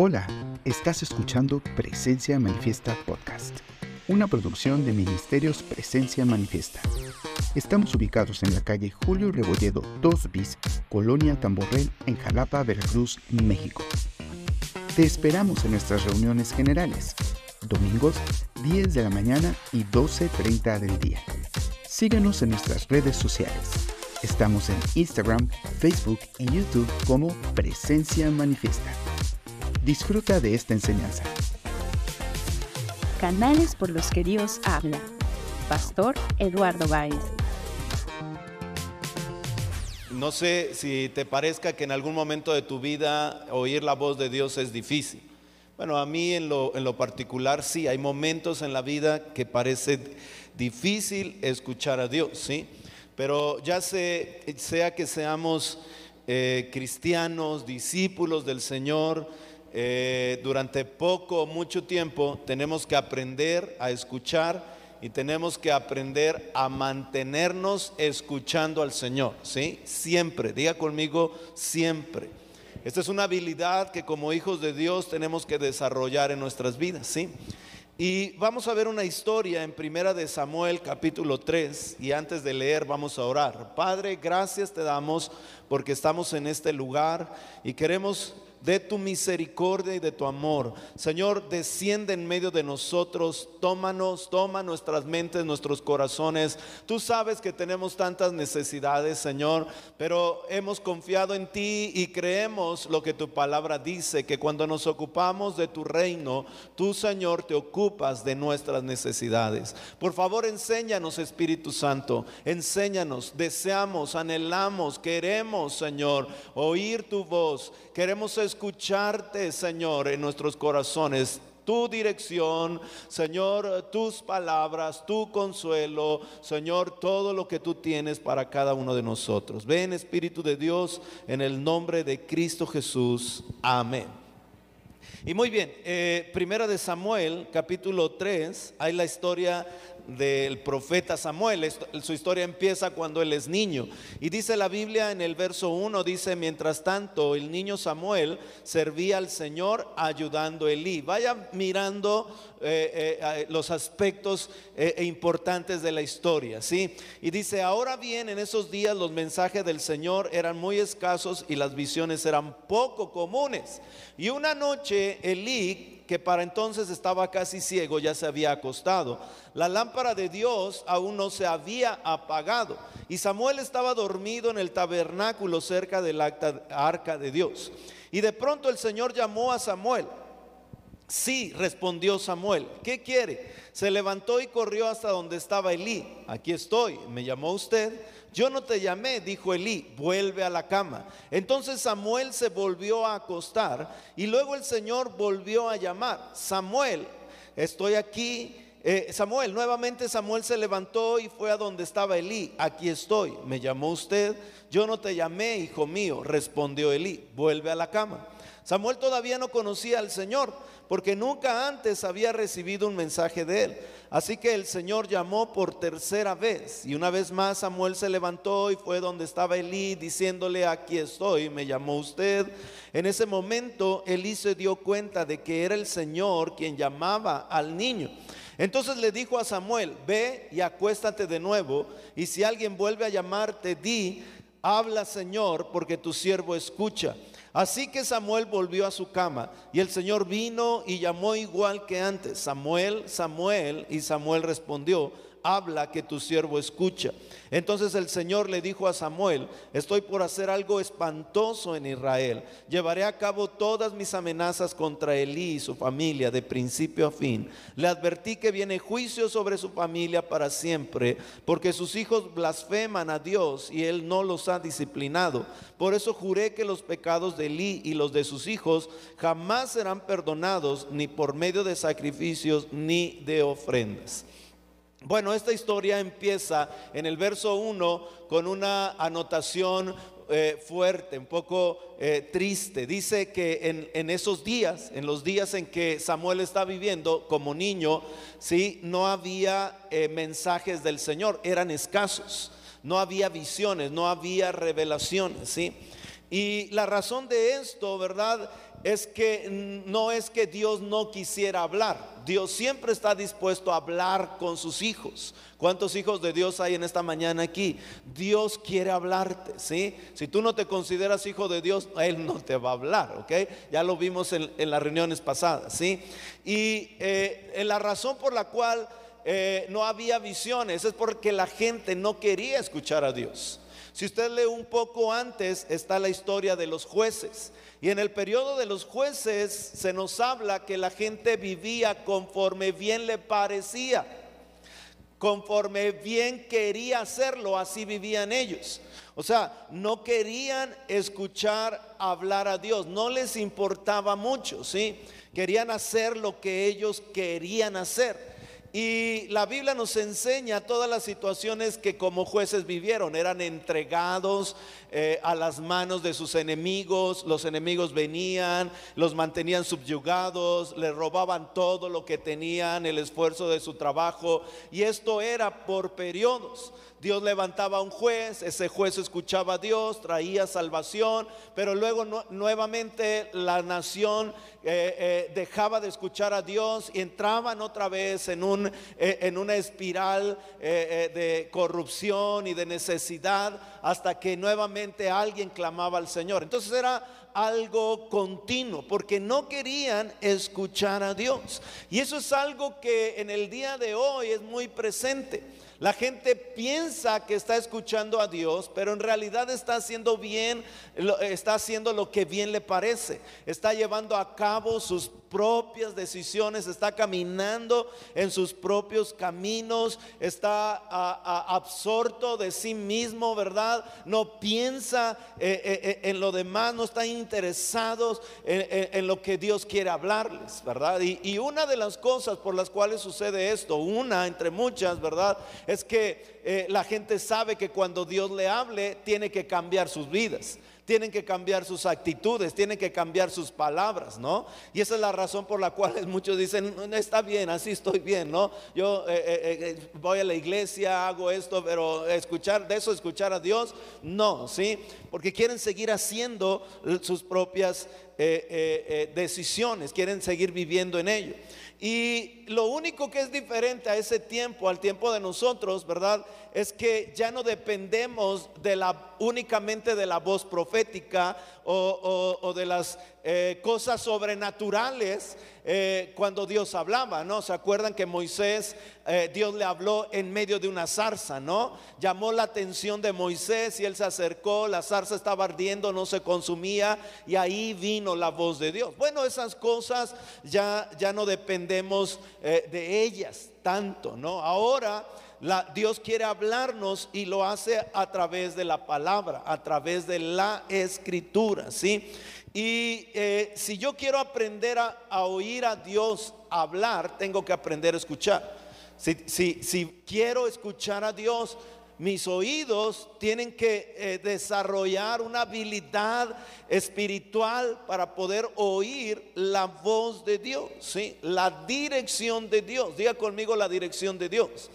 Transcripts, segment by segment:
Hola, estás escuchando Presencia Manifiesta Podcast, una producción de Ministerios Presencia Manifiesta. Estamos ubicados en la calle Julio Rebolledo 2 bis, Colonia Tamborrel, en Jalapa, Veracruz, México. Te esperamos en nuestras reuniones generales, domingos 10 de la mañana y 12.30 del día. Síguenos en nuestras redes sociales. Estamos en Instagram, Facebook y YouTube como Presencia Manifiesta. Disfruta de esta enseñanza. Canales por los que Dios habla. Pastor Eduardo Báez. No sé si te parezca que en algún momento de tu vida oír la voz de Dios es difícil. Bueno, a mí en lo, en lo particular sí, hay momentos en la vida que parece difícil escuchar a Dios, ¿sí? Pero ya sea que seamos eh, cristianos, discípulos del Señor, eh, durante poco o mucho tiempo tenemos que aprender a escuchar y tenemos que aprender a mantenernos escuchando al Señor, ¿sí? Siempre, diga conmigo, siempre. Esta es una habilidad que como hijos de Dios tenemos que desarrollar en nuestras vidas, ¿sí? Y vamos a ver una historia en Primera de Samuel capítulo 3 y antes de leer vamos a orar. Padre, gracias te damos porque estamos en este lugar y queremos de tu misericordia y de tu amor. Señor, desciende en medio de nosotros, tómanos, toma nuestras mentes, nuestros corazones. Tú sabes que tenemos tantas necesidades, Señor, pero hemos confiado en ti y creemos lo que tu palabra dice, que cuando nos ocupamos de tu reino, tú, Señor, te ocupas de nuestras necesidades. Por favor, enséñanos, Espíritu Santo, enséñanos, deseamos, anhelamos, queremos, Señor, oír tu voz, queremos escucharte, Señor, en nuestros corazones tu dirección, Señor, tus palabras, tu consuelo, Señor, todo lo que tú tienes para cada uno de nosotros. Ven, Espíritu de Dios, en el nombre de Cristo Jesús. Amén. Y muy bien, eh, primera de Samuel, capítulo 3, hay la historia del profeta Samuel. Su historia empieza cuando él es niño. Y dice la Biblia en el verso 1, dice, mientras tanto el niño Samuel servía al Señor ayudando a Elí. Vaya mirando eh, eh, los aspectos eh, importantes de la historia. ¿sí? Y dice, ahora bien, en esos días los mensajes del Señor eran muy escasos y las visiones eran poco comunes. Y una noche Elí que para entonces estaba casi ciego, ya se había acostado. La lámpara de Dios aún no se había apagado. Y Samuel estaba dormido en el tabernáculo cerca del arca de Dios. Y de pronto el Señor llamó a Samuel. Sí, respondió Samuel. ¿Qué quiere? Se levantó y corrió hasta donde estaba Elí. Aquí estoy. ¿Me llamó usted? Yo no te llamé, dijo Elí, vuelve a la cama. Entonces Samuel se volvió a acostar y luego el Señor volvió a llamar, Samuel, estoy aquí. Eh, Samuel, nuevamente Samuel se levantó y fue a donde estaba Elí. Aquí estoy. ¿Me llamó usted? Yo no te llamé, hijo mío, respondió Elí. Vuelve a la cama. Samuel todavía no conocía al Señor porque nunca antes había recibido un mensaje de él. Así que el Señor llamó por tercera vez y una vez más Samuel se levantó y fue donde estaba Elí diciéndole, aquí estoy, me llamó usted. En ese momento Elí se dio cuenta de que era el Señor quien llamaba al niño. Entonces le dijo a Samuel, ve y acuéstate de nuevo y si alguien vuelve a llamarte, di, habla Señor, porque tu siervo escucha. Así que Samuel volvió a su cama y el Señor vino y llamó igual que antes, Samuel, Samuel, y Samuel respondió, habla que tu siervo escucha. Entonces el Señor le dijo a Samuel, estoy por hacer algo espantoso en Israel. Llevaré a cabo todas mis amenazas contra Elí y su familia de principio a fin. Le advertí que viene juicio sobre su familia para siempre, porque sus hijos blasfeman a Dios y él no los ha disciplinado. Por eso juré que los pecados de Elí y los de sus hijos jamás serán perdonados ni por medio de sacrificios ni de ofrendas. Bueno, esta historia empieza en el verso 1 con una anotación eh, fuerte, un poco eh, triste. Dice que en, esos días, en los días en que Samuel está viviendo como niño, ¿sí? no había eh, mensajes del Señor, eran escasos, no había visiones, no había revelaciones. ¿sí? Y la razón de esto, ¿verdad? Es que no es que Dios no quisiera hablar. Dios siempre está dispuesto a hablar con sus hijos. ¿Cuántos hijos de Dios hay en esta mañana aquí? Dios quiere hablarte, ¿sí? Si tú no te consideras hijo de Dios, Él no te va a hablar, ¿ok? Ya lo vimos en, las reuniones pasadas, ¿sí? Y eh, la razón por la cual eh, no había visiones es porque la gente no quería escuchar a Dios. Si usted lee un poco antes, está la historia de los jueces. Y en el periodo de los jueces se nos habla que la gente vivía conforme bien le parecía. Conforme bien quería hacerlo, así vivían ellos. O sea, no querían escuchar hablar a Dios, no les importaba mucho, ¿sí? Querían hacer lo que ellos querían hacer. Y la Biblia nos enseña todas las situaciones que como jueces vivieron. Eran entregados eh, a las manos de sus enemigos. Los enemigos venían, los mantenían subyugados, les robaban todo lo que tenían, el esfuerzo de su trabajo. Y esto era por periodos. Dios levantaba a un juez, ese juez escuchaba a Dios, traía salvación, pero luego nuevamente la nación eh, eh, dejaba de escuchar a Dios y entraban otra vez en, un, eh, en una espiral de corrupción y de necesidad hasta que nuevamente alguien clamaba al Señor. Entonces era algo continuo, porque no querían escuchar a Dios. Y eso es algo que en el día de hoy es muy presente. La gente piensa que está escuchando a Dios, pero en realidad está haciendo bien, está haciendo lo que bien le parece. Está llevando a cabo sus propias decisiones, está caminando en sus propios caminos, está absorto de sí mismo, ¿verdad? No piensa eh, eh, eh, en lo demás, no está interesado en, lo que Dios quiere hablarles, ¿verdad? Y, y una de las cosas por las cuales sucede esto, una entre muchas, ¿verdad? Es que la gente sabe que cuando Dios le hable, tiene que cambiar sus vidas tienen que cambiar sus actitudes, tienen que cambiar sus palabras, ¿no? Y esa es la razón por la cual muchos dicen, está bien, así estoy bien, ¿no? Yo eh, eh, eh, voy a la iglesia, hago esto, pero escuchar, de eso escuchar a Dios, no, ¿sí? Porque quieren seguir haciendo sus propias decisiones, quieren seguir viviendo en ello. Y lo único que es diferente a ese tiempo, al tiempo de nosotros, ¿verdad? Es que ya no dependemos únicamente de la voz profética o, de las eh, cosas sobrenaturales eh, cuando Dios hablaba, ¿no? ¿Se acuerdan que Moisés, eh, Dios le habló en medio de una zarza, ¿no? Llamó la atención de Moisés y él se acercó, la zarza estaba ardiendo, no se consumía y ahí vino la voz de Dios. Bueno, esas cosas ya, ya no dependemos de ellas tanto, ¿no? Ahora la, Dios quiere hablarnos y lo hace a través de la palabra, a través de la escritura, ¿sí? Y eh, si yo quiero aprender a, oír a Dios hablar, tengo que aprender a escuchar. Si, si quiero escuchar a Dios, mis oídos tienen que eh, desarrollar una habilidad espiritual para poder oír la voz de Dios, ¿sí? la dirección de Dios. Diga conmigo la dirección de Dios.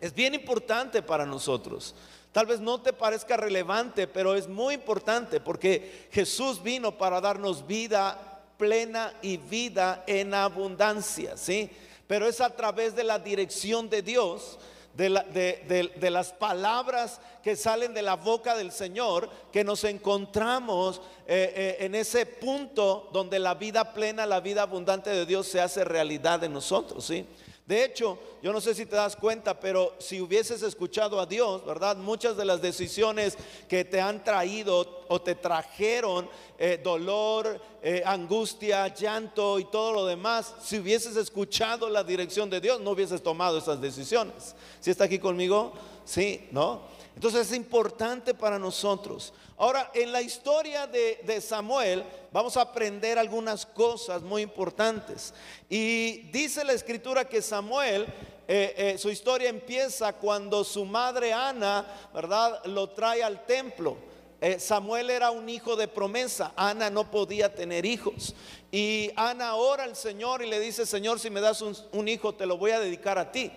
Es bien importante para nosotros. Tal vez no te parezca relevante, pero es muy importante porque Jesús vino para darnos vida plena y vida en abundancia, ¿sí? Pero es a través de la dirección de Dios, de, las palabras que salen de la boca del Señor, que nos encontramos eh, eh, en ese punto donde la vida plena, la vida abundante de Dios se hace realidad en nosotros, ¿sí? De hecho, yo no sé si te das cuenta, pero si hubieses escuchado a Dios, ¿verdad? Muchas de las decisiones que te han traído o te trajeron eh, dolor, eh, angustia, llanto y todo lo demás, si hubieses escuchado la dirección de Dios, no hubieses tomado esas decisiones. ¿Si está aquí conmigo? Sí, ¿no? Entonces es importante para nosotros. Ahora, en la historia de, Samuel vamos a aprender algunas cosas muy importantes. Y dice la escritura que Samuel, eh, eh, su historia empieza cuando su madre Ana, ¿verdad?, lo trae al templo. Eh, Samuel era un hijo de promesa, Ana no podía tener hijos. Y Ana ora al Señor y le dice, Señor, si me das un hijo, te lo voy a dedicar a ti.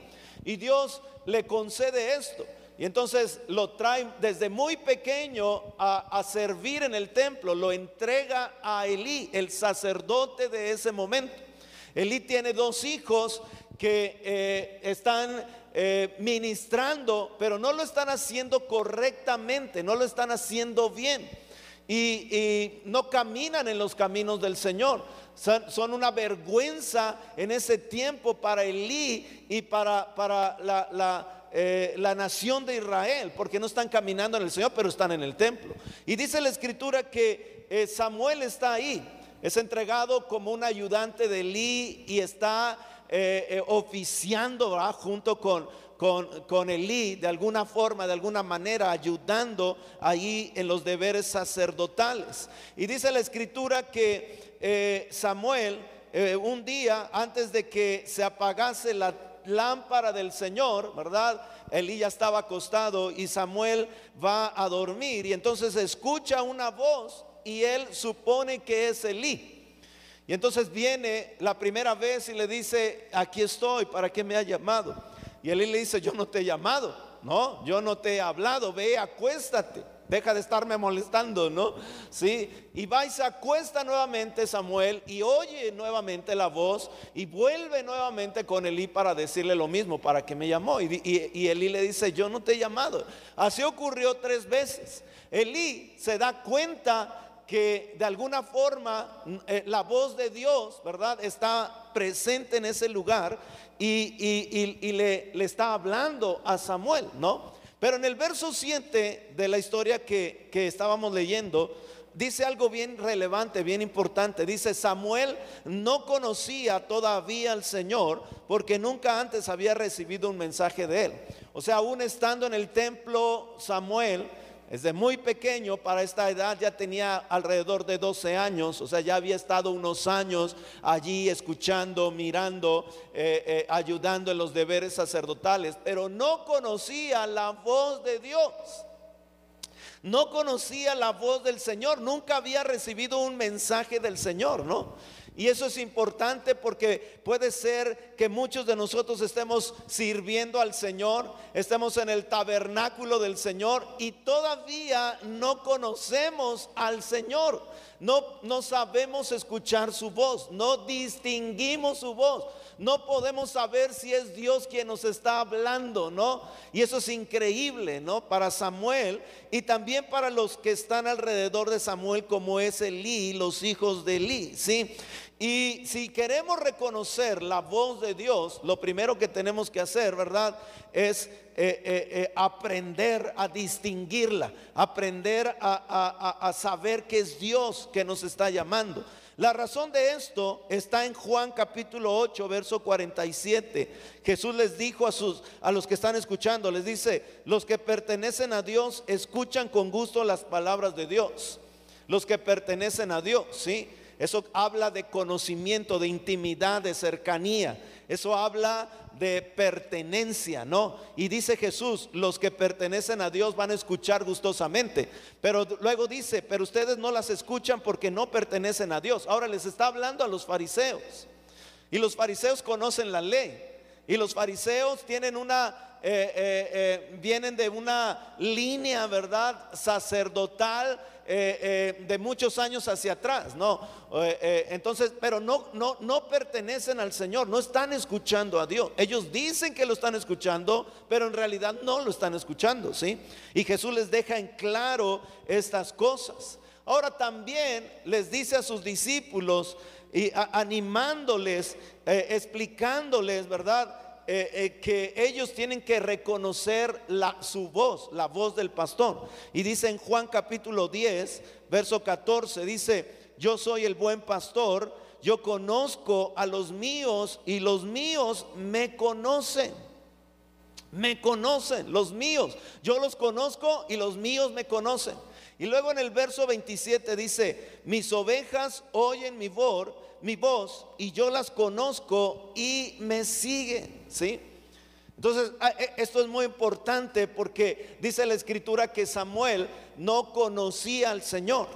Y Dios le concede esto. Y entonces lo trae desde muy pequeño a, servir en el templo, lo entrega a Elí, el sacerdote de ese momento. Elí tiene dos hijos que eh, están eh, ministrando, pero no lo están haciendo correctamente, no lo están haciendo bien. Y, no caminan en los caminos del Señor. Son, una vergüenza en ese tiempo para Elí y para, para la eh, la nación de Israel, porque no están caminando en el Señor, pero están en el templo. Y dice la escritura que eh, Samuel está ahí, es entregado como un ayudante de Elí y está eh, oficiando junto con, con, con, Elí de alguna forma, de alguna manera, ayudando ahí en los deberes sacerdotales. Y dice la escritura que Samuel, un día antes de que se apagase la lámpara del Señor, ¿verdad? Elí ya estaba acostado y Samuel va a dormir y entonces escucha una voz y él supone que es Elí. Y entonces viene la primera vez y le dice, aquí estoy, ¿para qué me ha llamado? Y Elí le dice, yo no te he llamado, no, yo no te he hablado, ve, acuéstate. Deja de estarme molestando, ¿no? Sí. Y va y se acuesta nuevamente Samuel y oye nuevamente la voz y vuelve nuevamente con Elí para decirle lo mismo, para que me llamó. Y, y, Elí le dice, yo no te he llamado. Así ocurrió tres veces. Elí se da cuenta que de alguna forma eh, la voz de Dios, ¿verdad? Está presente en ese lugar y, y le, le está hablando a Samuel, ¿no? Pero en el verso 7 de la historia que, estábamos leyendo, dice algo bien relevante, bien importante. Dice, Samuel no conocía todavía al Señor porque nunca antes había recibido un mensaje de él. O sea, aún estando en el templo, Samuel desde muy pequeño, para esta edad ya tenía alrededor de 12 años, o sea, ya había estado unos años allí escuchando, mirando, eh, eh, ayudando en los deberes sacerdotales, pero no conocía la voz de Dios. No conocía la voz del Señor, nunca había recibido un mensaje del Señor, ¿no? Y eso es importante porque puede ser que muchos de nosotros estemos sirviendo al Señor, estemos en el tabernáculo del Señor y todavía no conocemos al Señor. No, no sabemos escuchar su voz, no distinguimos su voz, no podemos saber si es Dios quien nos está hablando, ¿no? Y eso es increíble, ¿no? Para Samuel y también para los que están alrededor de Samuel, como es Elí, los hijos de Elí, ¿sí? Y si queremos reconocer la voz de Dios, lo primero que tenemos que hacer, ¿verdad? Es eh, eh, eh, aprender a distinguirla, aprender a, saber que es Dios que nos está llamando. La razón de esto está en Juan capítulo 8, verso 47. Jesús les dijo a, sus, a los que están escuchando, les dice, los que pertenecen a Dios escuchan con gusto las palabras de Dios. Los que pertenecen a Dios, ¿sí? Eso habla de conocimiento, de intimidad, de cercanía. Eso habla de pertenencia, ¿no? Y dice Jesús, los que pertenecen a Dios van a escuchar gustosamente. Pero luego dice, pero ustedes no las escuchan porque no pertenecen a Dios. Ahora les está hablando a los fariseos. Y los fariseos conocen la ley. Y los fariseos tienen una eh, eh, eh, vienen de una línea, ¿verdad? Sacerdotal de muchos años hacia atrás, ¿no? entonces, pero no, no, no pertenecen al Señor, no están escuchando a Dios. Ellos dicen que lo están escuchando, pero en realidad no lo están escuchando, ¿sí? Y Jesús les deja en claro estas cosas. Ahora también les dice a sus discípulos y animándoles, explicándoles, ¿verdad? Eh, eh, que ellos tienen que reconocer la, su voz, la voz del pastor. Y dice en Juan capítulo 10, verso 14, dice, yo soy el buen pastor, yo conozco a los míos y los míos me conocen. Me conocen, los míos. Yo los conozco y los míos me conocen. Y luego en el verso 27 dice, mis ovejas oyen mi voz mi voz y yo las conozco y me siguen, ¿sí? Entonces, ah, e, esto es muy importante porque dice la escritura que Samuel no conocía al Señor.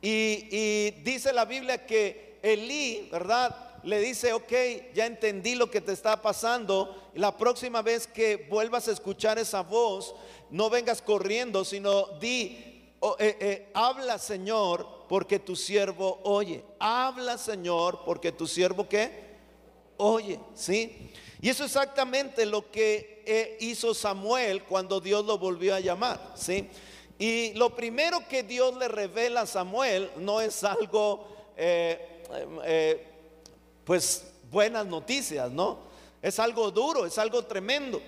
Y, dice la Biblia que Elí, ¿verdad? le dice, ok, ya entendí lo que te está pasando. La próxima vez que vuelvas a escuchar esa voz, no vengas corriendo, sino di, oh, eh, eh, habla Señor, porque tu siervo oye. Habla Señor, porque tu siervo qué? Oye, ¿sí? Y eso es exactamente lo que eh, hizo Samuel cuando Dios lo volvió a llamar, ¿sí? Y lo primero que Dios le revela a Samuel no es algo, pues, buenas noticias, ¿no? Es algo duro, es algo tremendo.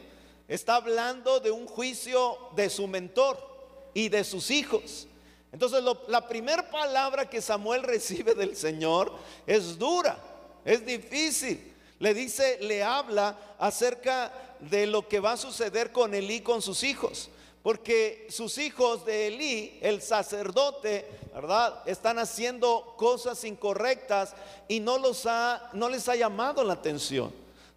Está hablando de un juicio de su mentor y de sus hijos. Entonces, la primera palabra que Samuel recibe del Señor es dura, es difícil. Le dice, le habla acerca de lo que va a suceder con Elí con sus hijos. Porque sus hijos de Elí, el sacerdote, ¿verdad? Están haciendo cosas incorrectas y no, los ha, no les ha llamado la atención.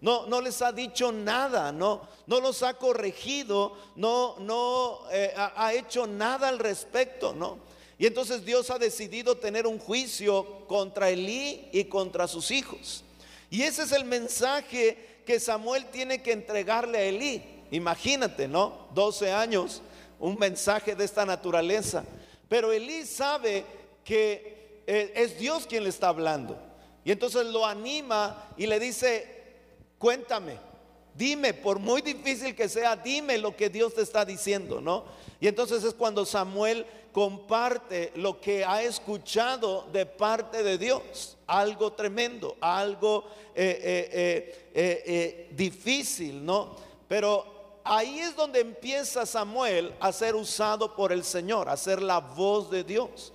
No, no les ha dicho nada, no, no los ha corregido, no, no eh, ha, ha hecho nada al respecto, ¿no? Y entonces Dios ha decidido tener un juicio contra Elí y contra sus hijos. Y ese es el mensaje que Samuel tiene que entregarle a Elí. Imagínate, ¿no? 12 años, un mensaje de esta naturaleza. Pero Elí sabe que eh, es Dios quien le está hablando. Y entonces lo anima y le dice, cuéntame, dime, por muy difícil que sea, dime lo que Dios te está diciendo, ¿no? Y entonces es cuando Samuel comparte lo que ha escuchado de parte de Dios, algo tremendo, algo eh, eh, difícil, ¿no? Pero ahí es donde empieza Samuel a ser usado por el Señor, a ser la voz de Dios.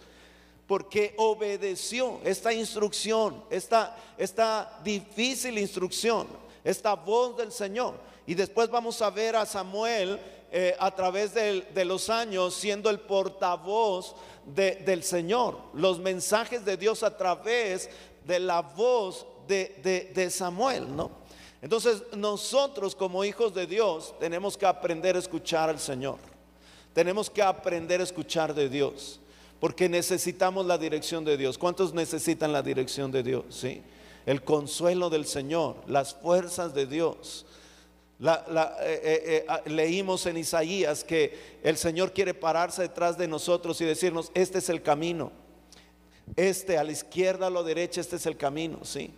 Porque obedeció esta instrucción, esta, esta difícil instrucción, esta voz del Señor. Y después vamos a ver a Samuel eh, a través de, los años siendo el portavoz del Señor. Los mensajes de Dios a través de la voz de, de Samuel, ¿no? Entonces nosotros como hijos de Dios tenemos que aprender a escuchar al Señor. Tenemos que aprender a escuchar de Dios. Porque necesitamos la dirección de Dios. ¿Cuántos necesitan la dirección de Dios? ¿Sí? El consuelo del Señor, las fuerzas de Dios. Eh, eh, eh, ah, leímos en Isaías que el Señor quiere pararse detrás de nosotros y decirnos, este es el camino. Este a la izquierda, a la derecha, este es el camino. ¿sí?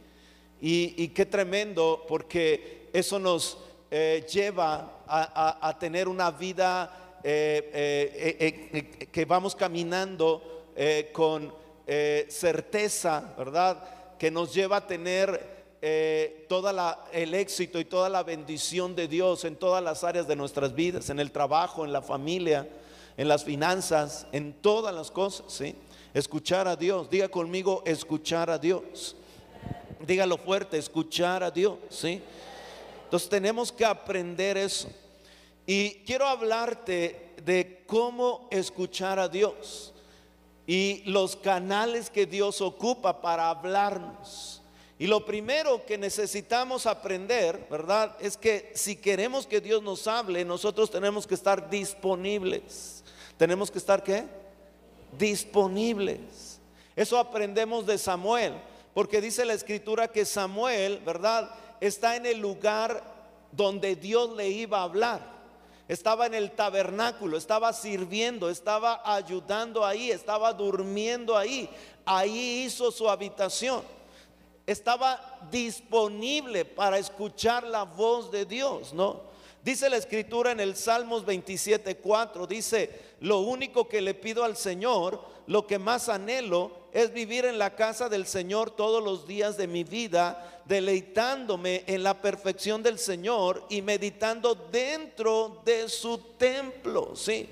Y, qué tremendo porque eso nos lleva a, tener una vida que vamos caminando con certeza, ¿verdad? Que nos lleva a tener todo el éxito y toda la bendición de Dios en todas las áreas de nuestras vidas, en el trabajo, en la familia, en las finanzas, en todas las cosas, ¿sí? Escuchar a Dios, diga conmigo, escuchar a Dios dígalo fuerte, escuchar a Dios, ¿sí? Entonces tenemos que aprender eso. Y quiero hablarte de cómo escuchar a Dios y los canales que Dios ocupa para hablarnos. Y lo primero que necesitamos aprender, ¿verdad? Es que si queremos que Dios nos hable, nosotros tenemos que estar disponibles. ¿Tenemos que estar qué? Disponibles. Eso aprendemos de Samuel. Porque dice la escritura que Samuel, ¿verdad? Está en el lugar donde Dios le iba a hablar. Estaba en el tabernáculo, estaba sirviendo, estaba ayudando ahí, estaba durmiendo ahí. Ahí hizo su habitación. Estaba disponible para escuchar la voz de Dios, ¿no? Dice la escritura en el Salmos 27:4, dice, lo único que le pido al Señor, lo que más anhelo, es vivir en la casa del Señor todos los días de mi vida, deleitándome en la perfección del Señor y meditando dentro de su templo. Sí,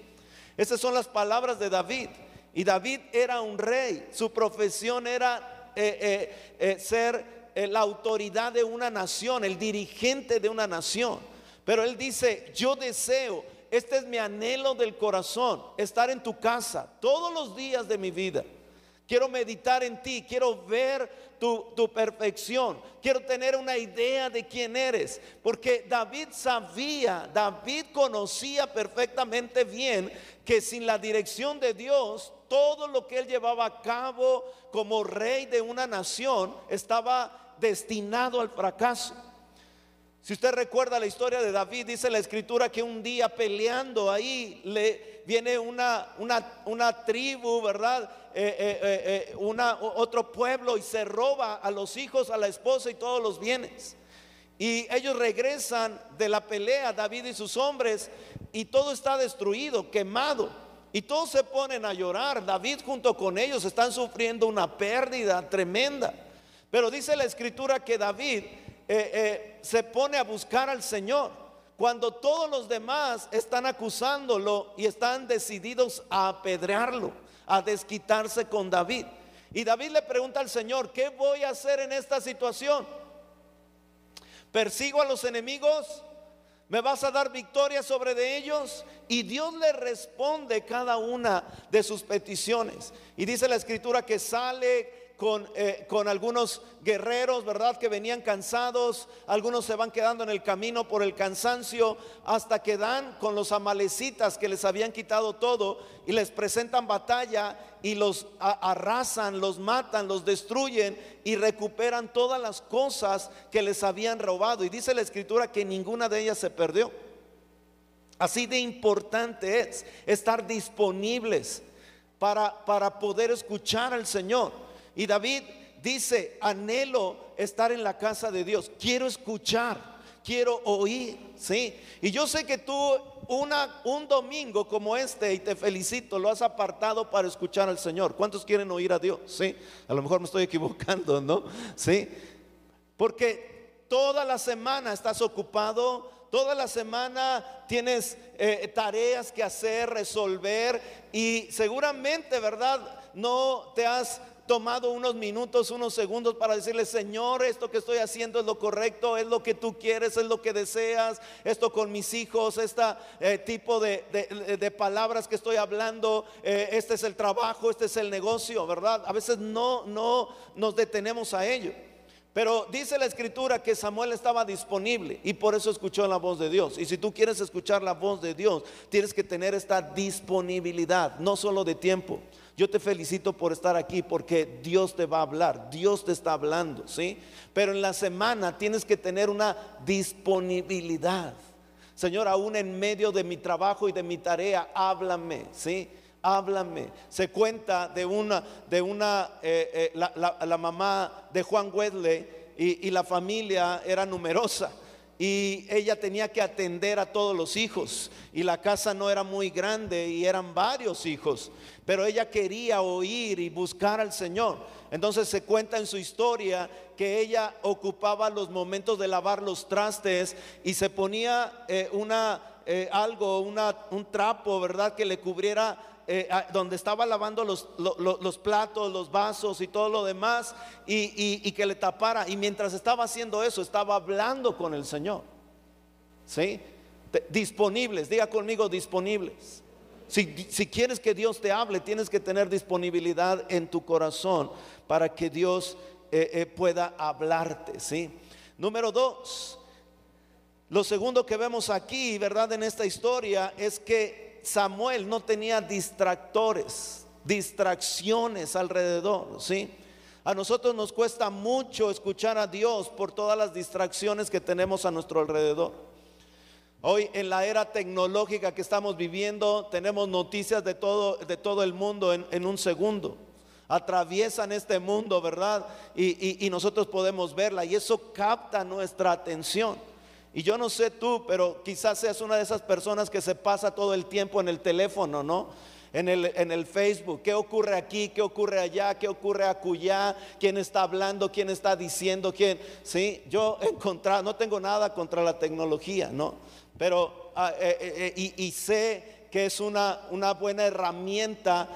esas son las palabras de David. Y David era un rey, su profesión era eh, eh, eh, ser la autoridad de una nación, el dirigente de una nación. Pero él dice, yo deseo, este es mi anhelo del corazón, estar en tu casa todos los días de mi vida. Quiero meditar en ti, quiero ver tu, perfección, quiero tener una idea de quién eres. Porque David sabía, David conocía perfectamente bien que sin la dirección de Dios, todo lo que él llevaba a cabo como rey de una nación estaba destinado al fracaso. Si usted recuerda la historia de David, dice la escritura que un día peleando ahí le viene una, una, tribu, ¿verdad? Eh, eh, eh, una, otro pueblo y se roba a los hijos, a la esposa y todos los bienes. Y ellos regresan de la pelea, David y sus hombres, y todo está destruido, quemado. Y todos se ponen a llorar. David junto con ellos están sufriendo una pérdida tremenda. Pero dice la escritura que David se pone a buscar al Señor. Cuando todos los demás están acusándolo y están decididos a apedrearlo, a desquitarse con David. Y David le pregunta al Señor, ¿qué voy a hacer en esta situación? ¿Persigo a los enemigos? ¿Me vas a dar victoria sobre de ellos? Y Dios le responde cada una de sus peticiones. Y dice la escritura que sale con, eh, con, algunos guerreros, ¿verdad? Que venían cansados, algunos se van quedando en el camino por el cansancio, hasta que dan con los amalecitas que les habían quitado todo y les presentan batalla y los arrasan, los matan, los destruyen y recuperan todas las cosas que les habían robado. Y dice la escritura que ninguna de ellas se perdió. Así de importante es estar disponibles para, para poder escuchar al Señor. Y David dice, anhelo estar en la casa de Dios, quiero escuchar, quiero oír, ¿sí? Y yo sé que tú un domingo como este, y te felicito, lo has apartado para escuchar al Señor. ¿Cuántos quieren oír a Dios? Sí, a lo mejor me estoy equivocando, ¿no? Sí, porque toda la semana estás ocupado, toda la semana tienes eh, tareas que hacer, resolver y seguramente, ¿verdad? No te has tomado unos minutos, unos segundos para decirle, Señor, esto que estoy haciendo es lo correcto, es lo que tú quieres, es lo que deseas, esto con mis hijos, este tipo de, palabras que estoy hablando, eh, este es el trabajo, este es el negocio, ¿verdad? A veces no, no nos detenemos a ello. Pero dice la escritura que Samuel estaba disponible y por eso escuchó la voz de Dios. Y si tú quieres escuchar la voz de Dios, tienes que tener esta disponibilidad, no solo de tiempo, yo te felicito por estar aquí porque Dios te va a hablar, Dios te está hablando, ¿sí? Pero en la semana tienes que tener una disponibilidad. Señor, aún en medio de mi trabajo y de mi tarea, háblame, ¿sí? Háblame. Se cuenta de una, de una, eh, eh, la, mamá de Juan Wedley y, y la familia era numerosa y ella tenía que atender a todos los hijos y la casa no era muy grande y eran varios hijos, pero ella quería oír y buscar al Señor. Entonces se cuenta en su historia que ella ocupaba los momentos de lavar los trastes y se ponía eh, una algo, una, un trapo, ¿verdad? Que le cubriera eh, donde estaba lavando los, los, platos, los vasos y todo lo demás, y, que le tapara. Y mientras estaba haciendo eso, estaba hablando con el Señor. ¿Sí? Disponibles, diga conmigo disponibles. Si, si, quieres que Dios te hable, tienes que tener disponibilidad en tu corazón para que Dios eh, eh, pueda hablarte. ¿sí? Número dos, lo segundo que vemos aquí, ¿verdad? En esta historia es que Samuel no tenía distractores, distracciones alrededor, ¿sí? A nosotros nos cuesta mucho escuchar a Dios por todas las distracciones que tenemos a nuestro alrededor. Hoy en la era tecnológica que estamos viviendo tenemos noticias de todo, de todo el mundo en, un segundo. Atraviesan este mundo, ¿verdad? y nosotros podemos verla y eso capta nuestra atención. Y yo no sé tú, pero quizás seas una de esas personas que se pasa todo el tiempo en el teléfono, ¿no? En el, en el, Facebook, qué ocurre aquí, qué ocurre allá, qué ocurre acullá, quién está hablando, quién está diciendo, quién. Sí, yo encontrado, no tengo nada contra la tecnología, ¿no? Pero, ah, eh, eh, eh, y, sé que es una, una buena herramienta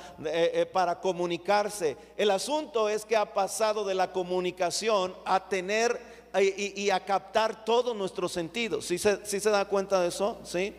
para comunicarse. El asunto es que ha pasado de la comunicación a tener y, a captar todos nuestros sentidos. ¿Sí se, se da cuenta de eso? ¿Sí?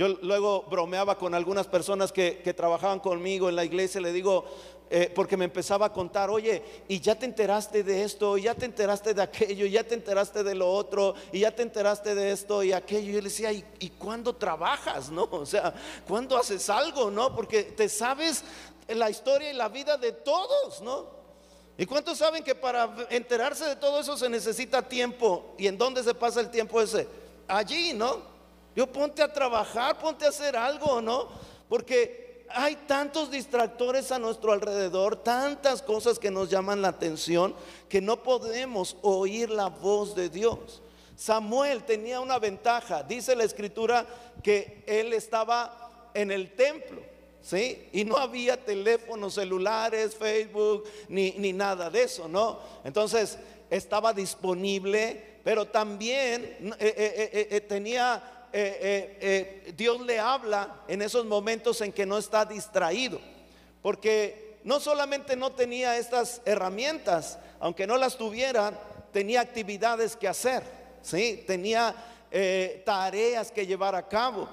Yo luego bromeaba con algunas personas que, trabajaban conmigo en la iglesia, le digo, eh, porque me empezaba a contar, oye, y ya te enteraste de esto, y ya te enteraste de aquello, y ya te enteraste de lo otro, y ya te enteraste de esto y aquello. Y yo le decía, ¿y, y cuándo trabajas? ¿No? O sea, ¿cuándo haces algo? ¿No? Porque te sabes la historia y la vida de todos, ¿no? ¿Y cuántos saben que para enterarse de todo eso se necesita tiempo? ¿Y en dónde se pasa el tiempo ese? Allí, ¿no? Yo ponte a trabajar, ponte a hacer algo, ¿no? Porque hay tantos distractores a nuestro alrededor, tantas cosas que nos llaman la atención, que no podemos oír la voz de Dios. Samuel tenía una ventaja, dice la escritura que él estaba en el templo ¿sí? Y no había teléfonos celulares, Facebook, ni, ni nada de eso, ¿no? Entonces estaba disponible, pero también eh, eh, eh, tenía, Dios le habla en esos momentos en que no está distraído, porque no solamente no tenía estas herramientas, aunque no las tuviera, tenía actividades que hacer, ¿sí? Tenía tareas que llevar a cabo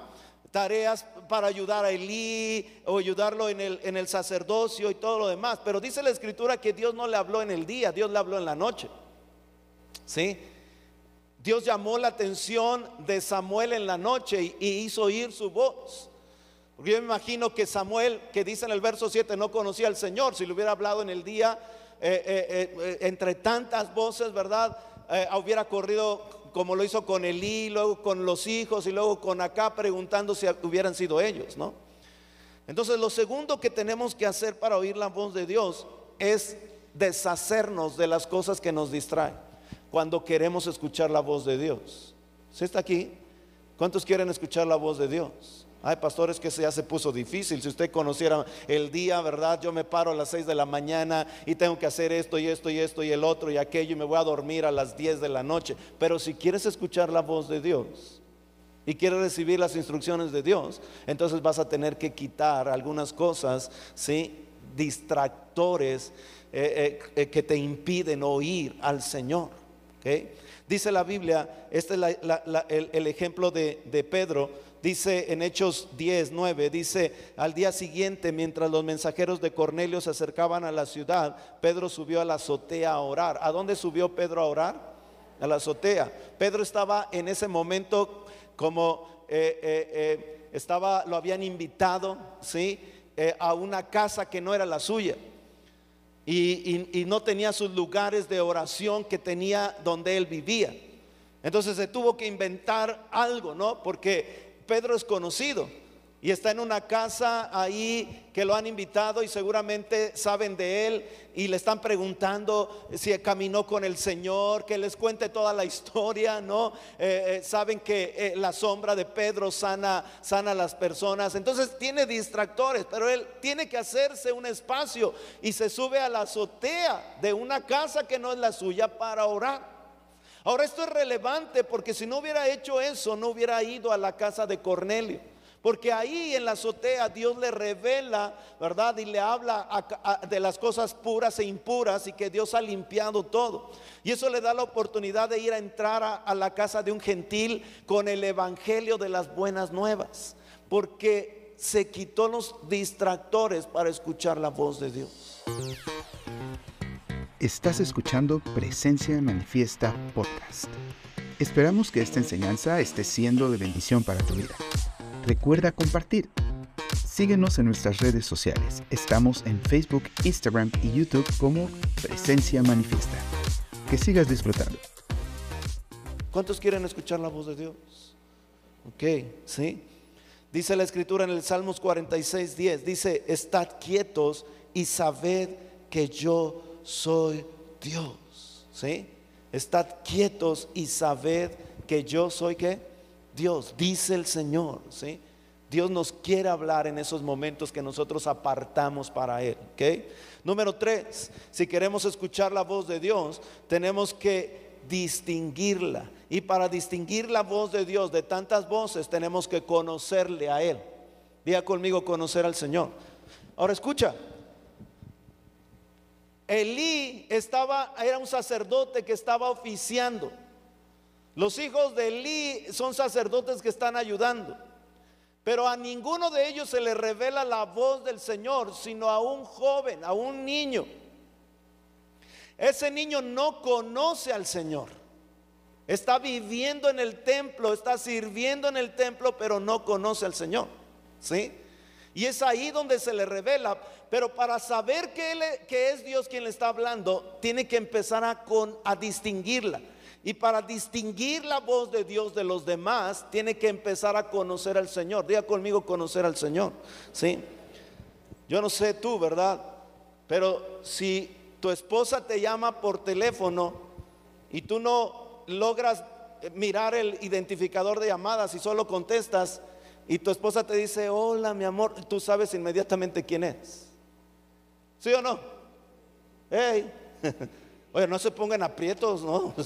tareas para ayudar a Elí o ayudarlo en el, en el sacerdocio y todo lo demás. Pero dice la escritura que Dios no le habló en el día, Dios le habló en la noche. ¿Sí? Dios llamó la atención de Samuel en la noche y, hizo oír su voz. Porque yo me imagino que Samuel, que dice en el verso 7, no conocía al Señor. Si le hubiera hablado en el día, eh, eh, eh, entre tantas voces, ¿verdad? hubiera corrido como lo hizo con Elí, luego con los hijos y luego con acá preguntando si hubieran sido ellos, ¿no? Entonces lo segundo que tenemos que hacer para oír la voz de Dios es deshacernos de las cosas que nos distraen cuando queremos escuchar la voz de Dios. ¿Sí está aquí? ¿Cuántos quieren escuchar la voz de Dios? Ay, pastores, que ya se puso difícil. Si usted conociera el día, ¿verdad? Yo me paro a las 6 de la mañana y tengo que hacer esto y esto y esto y el otro y aquello y me voy a dormir a las 10 de la noche. Pero si quieres escuchar la voz de Dios y quieres recibir las instrucciones de Dios, entonces vas a tener que quitar algunas cosas, ¿sí? Distractores eh, eh, eh, que te impiden oír al Señor. Dice la Biblia, este es el, ejemplo de Pedro Dice en Hechos 10, 9, dice, al día siguiente, mientras los mensajeros de Cornelio se acercaban a la ciudad, Pedro subió a la azotea a orar. ¿A dónde subió Pedro a orar? A la azotea. Pedro estaba en ese momento como eh, eh, eh, estaba, lo habían invitado, ¿sí? a una casa que no era la suya. y no tenía sus lugares de oración que tenía donde él vivía. Entonces se tuvo que inventar algo, ¿no? Porque Pedro es conocido y está en una casa ahí que lo han invitado y seguramente saben de él y le están preguntando si caminó con el Señor, que les cuente toda la historia, ¿no? Eh, eh, saben que eh, la sombra de Pedro sana, sana a las personas, entonces tiene distractores, pero él tiene que hacerse un espacio y se sube a la azotea de una casa que no es la suya para orar. Ahora esto es relevante porque si no hubiera hecho eso, no hubiera ido a la casa de Cornelio. Porque ahí en la azotea Dios le revela, ¿verdad? Y le habla de las cosas puras e impuras y que Dios ha limpiado todo. Y eso le da la oportunidad de ir a entrar a, a la casa de un gentil con el evangelio de las buenas nuevas. Porque se quitó los distractores para escuchar la voz de Dios. Estás escuchando Presencia Manifiesta Podcast. Esperamos que esta enseñanza esté siendo de bendición para tu vida. Recuerda compartir. Síguenos en nuestras redes sociales. Estamos en Facebook, Instagram y YouTube como Presencia Manifiesta. Que sigas disfrutando. ¿Cuántos quieren escuchar la voz de Dios? Ok, sí. Dice la escritura en el Salmos 46, 10. Dice, estad quietos y sabed que yo soy Dios. ¿Sí? Estad quietos y sabed que yo soy que Dios, dice el Señor, ¿sí? Dios nos quiere hablar en esos momentos que nosotros apartamos para Él. ¿ok? Número tres, si queremos escuchar la voz de Dios, tenemos que distinguirla. Y para distinguir la voz de Dios de tantas voces, tenemos que conocerle a Él. Diga conmigo conocer al Señor. Ahora escucha, Elí estaba, era un sacerdote que estaba oficiando. Los hijos de Elí son sacerdotes que están ayudando. Pero a ninguno de ellos se le revela la voz del Señor, sino a un joven, a un niño. Ese niño no conoce al Señor. Está viviendo en el templo, está sirviendo en el templo, pero no conoce al Señor. ¿Sí? Y es ahí donde se le revela. Pero para saber que, él, e, es Dios quien le está hablando, tiene que empezar a, distinguirla. Y para distinguir la voz de Dios de los demás, tiene que empezar a conocer al Señor. Diga conmigo conocer al Señor. ¿sí? Yo no sé tú, ¿verdad? Pero si tu esposa te llama por teléfono y tú no logras mirar el identificador de llamadas y solo contestas y tu esposa te dice, hola mi amor, tú sabes inmediatamente quién es. ¿Sí o no? Hey. Oye, no se pongan aprietos, ¿no?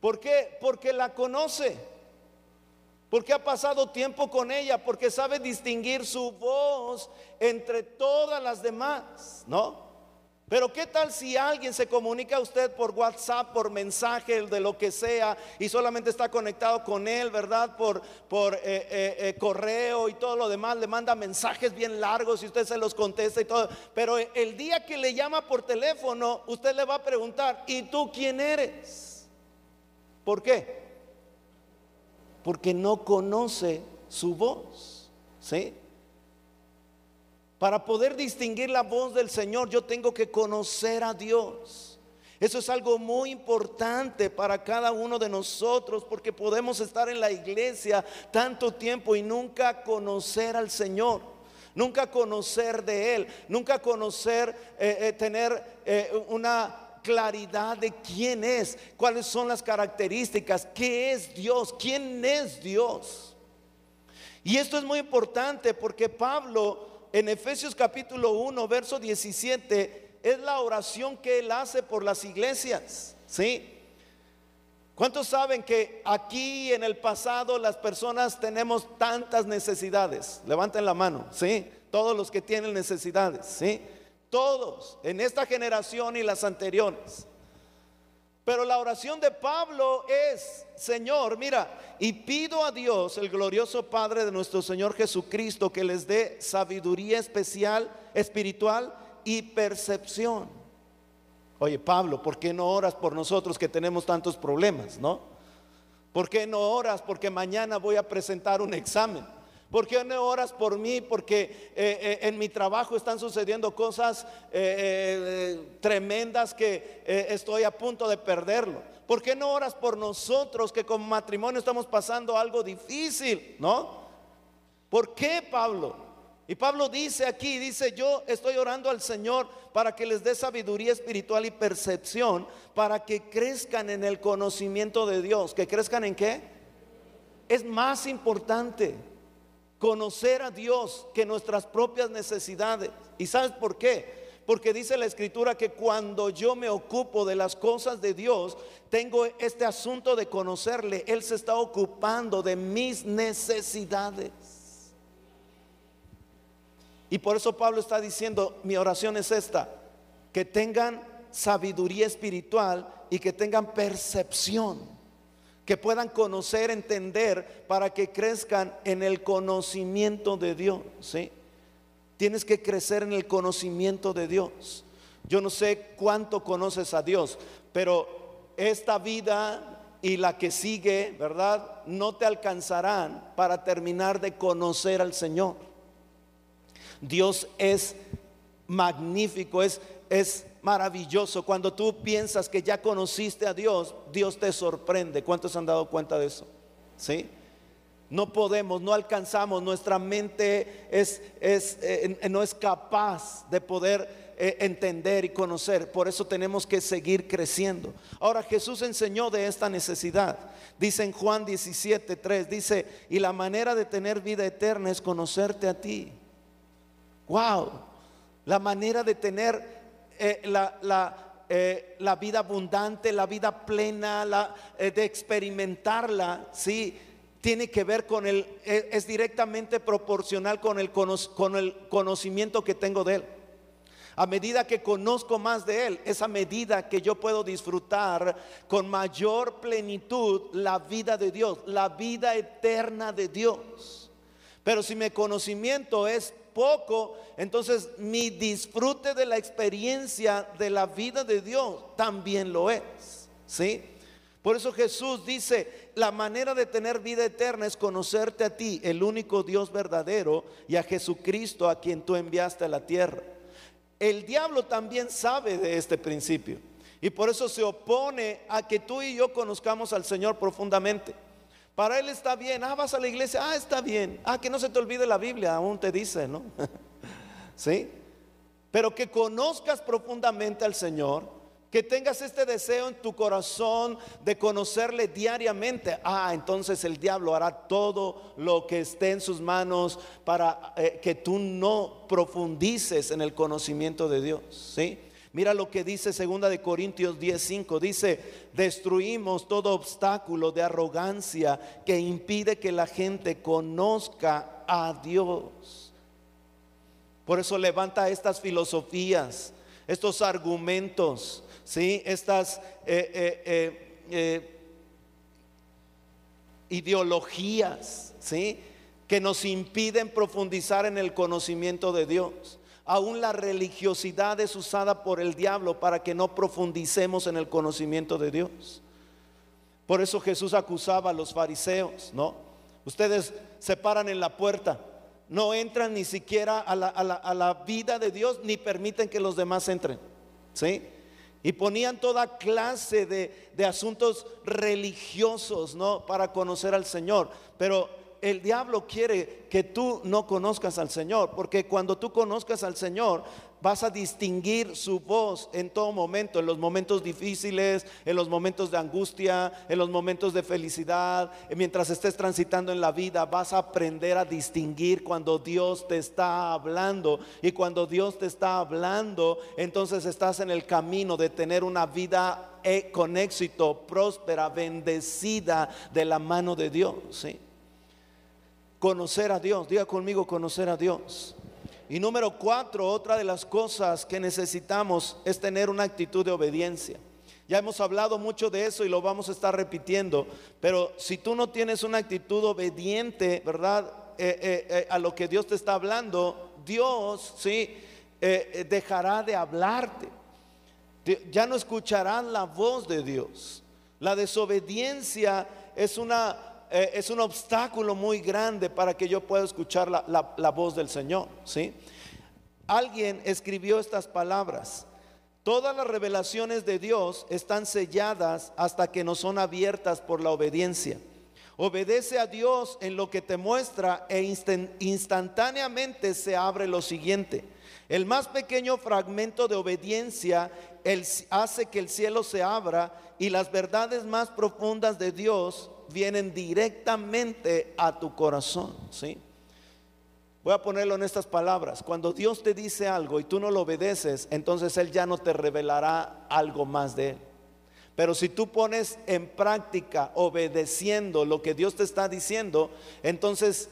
¿Por qué? Porque la conoce. Porque ha pasado tiempo con ella, porque sabe distinguir su voz entre todas las demás, ¿no? Pero ¿qué tal si alguien se comunica a usted por WhatsApp, por mensaje, de lo que sea, y solamente está conectado con él, ¿verdad? Por, por eh, eh, eh, correo y todo lo demás, le manda mensajes bien largos y usted se los contesta y todo. Pero el día que le llama por teléfono, usted le va a preguntar, ¿y tú quién eres? ¿Por qué? Porque no conoce su voz, ¿sí? Para poder distinguir la voz del Señor, yo tengo que conocer a Dios. Eso es algo muy importante para cada uno de nosotros porque podemos estar en la iglesia tanto tiempo y nunca conocer al Señor, nunca conocer de Él, nunca conocer, eh, eh, tener eh, una claridad de quién es, cuáles son las características, qué es Dios, quién es Dios. Y esto es muy importante porque Pablo en Efesios capítulo 1, verso 17, es la oración que él hace por las iglesias. ¿Sí? ¿Cuántos saben que aquí en el pasado las personas tenemos tantas necesidades? Levanten la mano, ¿sí? Todos los que tienen necesidades, ¿sí? Todos, en esta generación y las anteriores. Pero la oración de Pablo es, Señor, mira, y pido a Dios, el glorioso Padre de nuestro Señor Jesucristo, que les dé sabiduría especial, espiritual y percepción. Oye, Pablo, ¿por qué no oras por nosotros que tenemos tantos problemas, no? ¿Por qué no oras porque mañana voy a presentar un examen? ¿Por qué no oras por mí? Porque eh, eh, en mi trabajo están sucediendo cosas eh, tremendas que estoy a punto de perderlo. ¿Por qué no oras por nosotros que como matrimonio estamos pasando algo difícil? ¿No? ¿Por qué, Pablo? Y Pablo dice aquí, dice, yo estoy orando al Señor para que les dé sabiduría espiritual y percepción, para que crezcan en el conocimiento de Dios. ¿Que crezcan en qué? Es más importante conocer a Dios que nuestras propias necesidades. ¿Y sabes por qué? Porque dice la escritura que cuando yo me ocupo de las cosas de Dios, tengo este asunto de conocerle. Él se está ocupando de mis necesidades. Y por eso Pablo está diciendo, mi oración es esta, que tengan sabiduría espiritual y que tengan percepción que puedan conocer, entender, para que crezcan en el conocimiento de Dios. ¿sí? Tienes que crecer en el conocimiento de Dios. Yo no sé cuánto conoces a Dios, pero esta vida y la que sigue, ¿verdad? No te alcanzarán para terminar de conocer al Señor. Dios es magnífico, es, es maravilloso. Cuando tú piensas que ya conociste a Dios, Dios te sorprende. ¿Cuántos han dado cuenta de eso? ¿Sí? No podemos, no alcanzamos, nuestra mente es, es eh, no es capaz de poder eh, entender y conocer. Por eso tenemos que seguir creciendo. Ahora Jesús enseñó de esta necesidad. Dice en Juan 17, 3, dice, y la manera de tener vida eterna es conocerte a ti. Wow, la manera de tener eh, la, eh, la, vida abundante, la vida plena, la, eh, de experimentarla, ¿sí? Tiene que ver con el, es directamente proporcional con el, con el conocimiento que tengo de Él. A medida que conozco más de Él, esa medida que yo puedo disfrutar con mayor plenitud la vida de Dios, la vida eterna de Dios. Pero si mi conocimiento es poco, entonces mi disfrute de la experiencia de la vida de Dios también lo es. ¿Sí? Por eso Jesús dice, la manera de tener vida eterna es conocerte a ti, el único Dios verdadero, y a Jesucristo a quien tú enviaste a la tierra. El diablo también sabe de este principio y por eso se opone a que tú y yo conozcamos al Señor profundamente. Para él está bien, ah, vas a la iglesia, ah, está bien, ah, que no se te olvide la Biblia, aún te dice, ¿no? ¿Sí? Pero que conozcas profundamente al Señor que tengas este deseo en tu corazón de conocerle diariamente. Ah, entonces el diablo hará todo lo que esté en sus manos para eh, que tú no profundices en el conocimiento de Dios. ¿sí? Mira lo que dice segunda de Corintios 10:5. Dice, "Destruimos todo obstáculo de arrogancia que impide que la gente conozca a Dios." Por eso levanta estas filosofías, estos argumentos ¿sí? estas eh, eh, eh, ideologías ¿sí? que nos impiden profundizar en el conocimiento de Dios. Aún la religiosidad es usada por el diablo para que no profundicemos en el conocimiento de Dios. Por eso Jesús acusaba a los fariseos, ¿no? Ustedes se paran en la puerta, no entran ni siquiera a la, vida de Dios, ni permiten que los demás entren, ¿sí? Y ponían toda clase de, asuntos religiosos, ¿no? Para conocer al Señor. Pero el diablo quiere que tú no conozcas al Señor, porque cuando tú conozcas al Señor, vas a distinguir su voz en todo momento, en los momentos difíciles, en los momentos de angustia, en los momentos de felicidad, mientras estés transitando en la vida, vas a aprender a distinguir cuando Dios te está hablando. Y cuando Dios te está hablando, entonces estás en el camino de tener una vida eh, con éxito, próspera, bendecida de la mano de Dios. ¿sí? Conocer a Dios, diga conmigo conocer a Dios. Y número cuatro, otra de las cosas que necesitamos es tener una actitud de obediencia. Ya hemos hablado mucho de eso y lo vamos a estar repitiendo, pero si tú no tienes una actitud obediente, ¿verdad? Eh, eh, eh, a lo que Dios te está hablando, Dios, sí, dejará de hablarte. Ya no escucharán la voz de Dios. La desobediencia es una eh, es un obstáculo muy grande para que yo pueda escuchar la, voz del Señor. ¿sí? Alguien escribió estas palabras. Todas las revelaciones de Dios están selladas hasta que no son abiertas por la obediencia. Obedece a Dios en lo que te muestra e instantáneamente se abre lo siguiente. El más pequeño fragmento de obediencia hace que el cielo se abra y las verdades más profundas de Dios vienen directamente a tu corazón, ¿sí? Voy a ponerlo en estas palabras. Cuando Dios te dice algo y tú no lo obedeces, entonces Él ya no te revelará algo más de Él. Pero si tú pones en práctica obedeciendo lo que Dios te está diciendo, entonces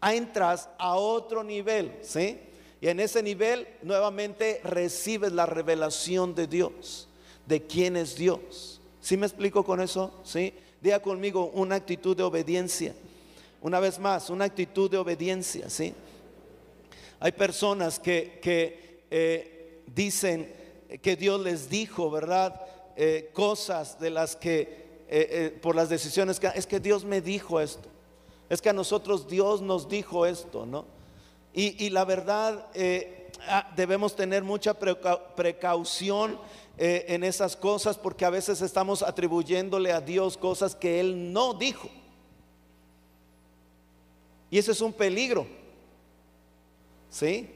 entras a otro nivel, ¿sí? Y en ese nivel nuevamente recibes la revelación de Dios, de quién es Dios. ¿Sí me explico con eso? ¿Sí? Diga conmigo una actitud de obediencia. Una vez más, una actitud de obediencia, ¿sí? Hay personas que, eh, dicen que Dios les dijo, ¿verdad? Eh, cosas de las que, eh, por las decisiones que, es que Dios me dijo esto. Es que a nosotros Dios nos dijo esto, ¿no? Y, la verdad, ah, debemos tener mucha precaución eh, en esas cosas porque a veces estamos atribuyéndole a Dios cosas que Él no dijo. Y ese es un peligro. ¿Sí?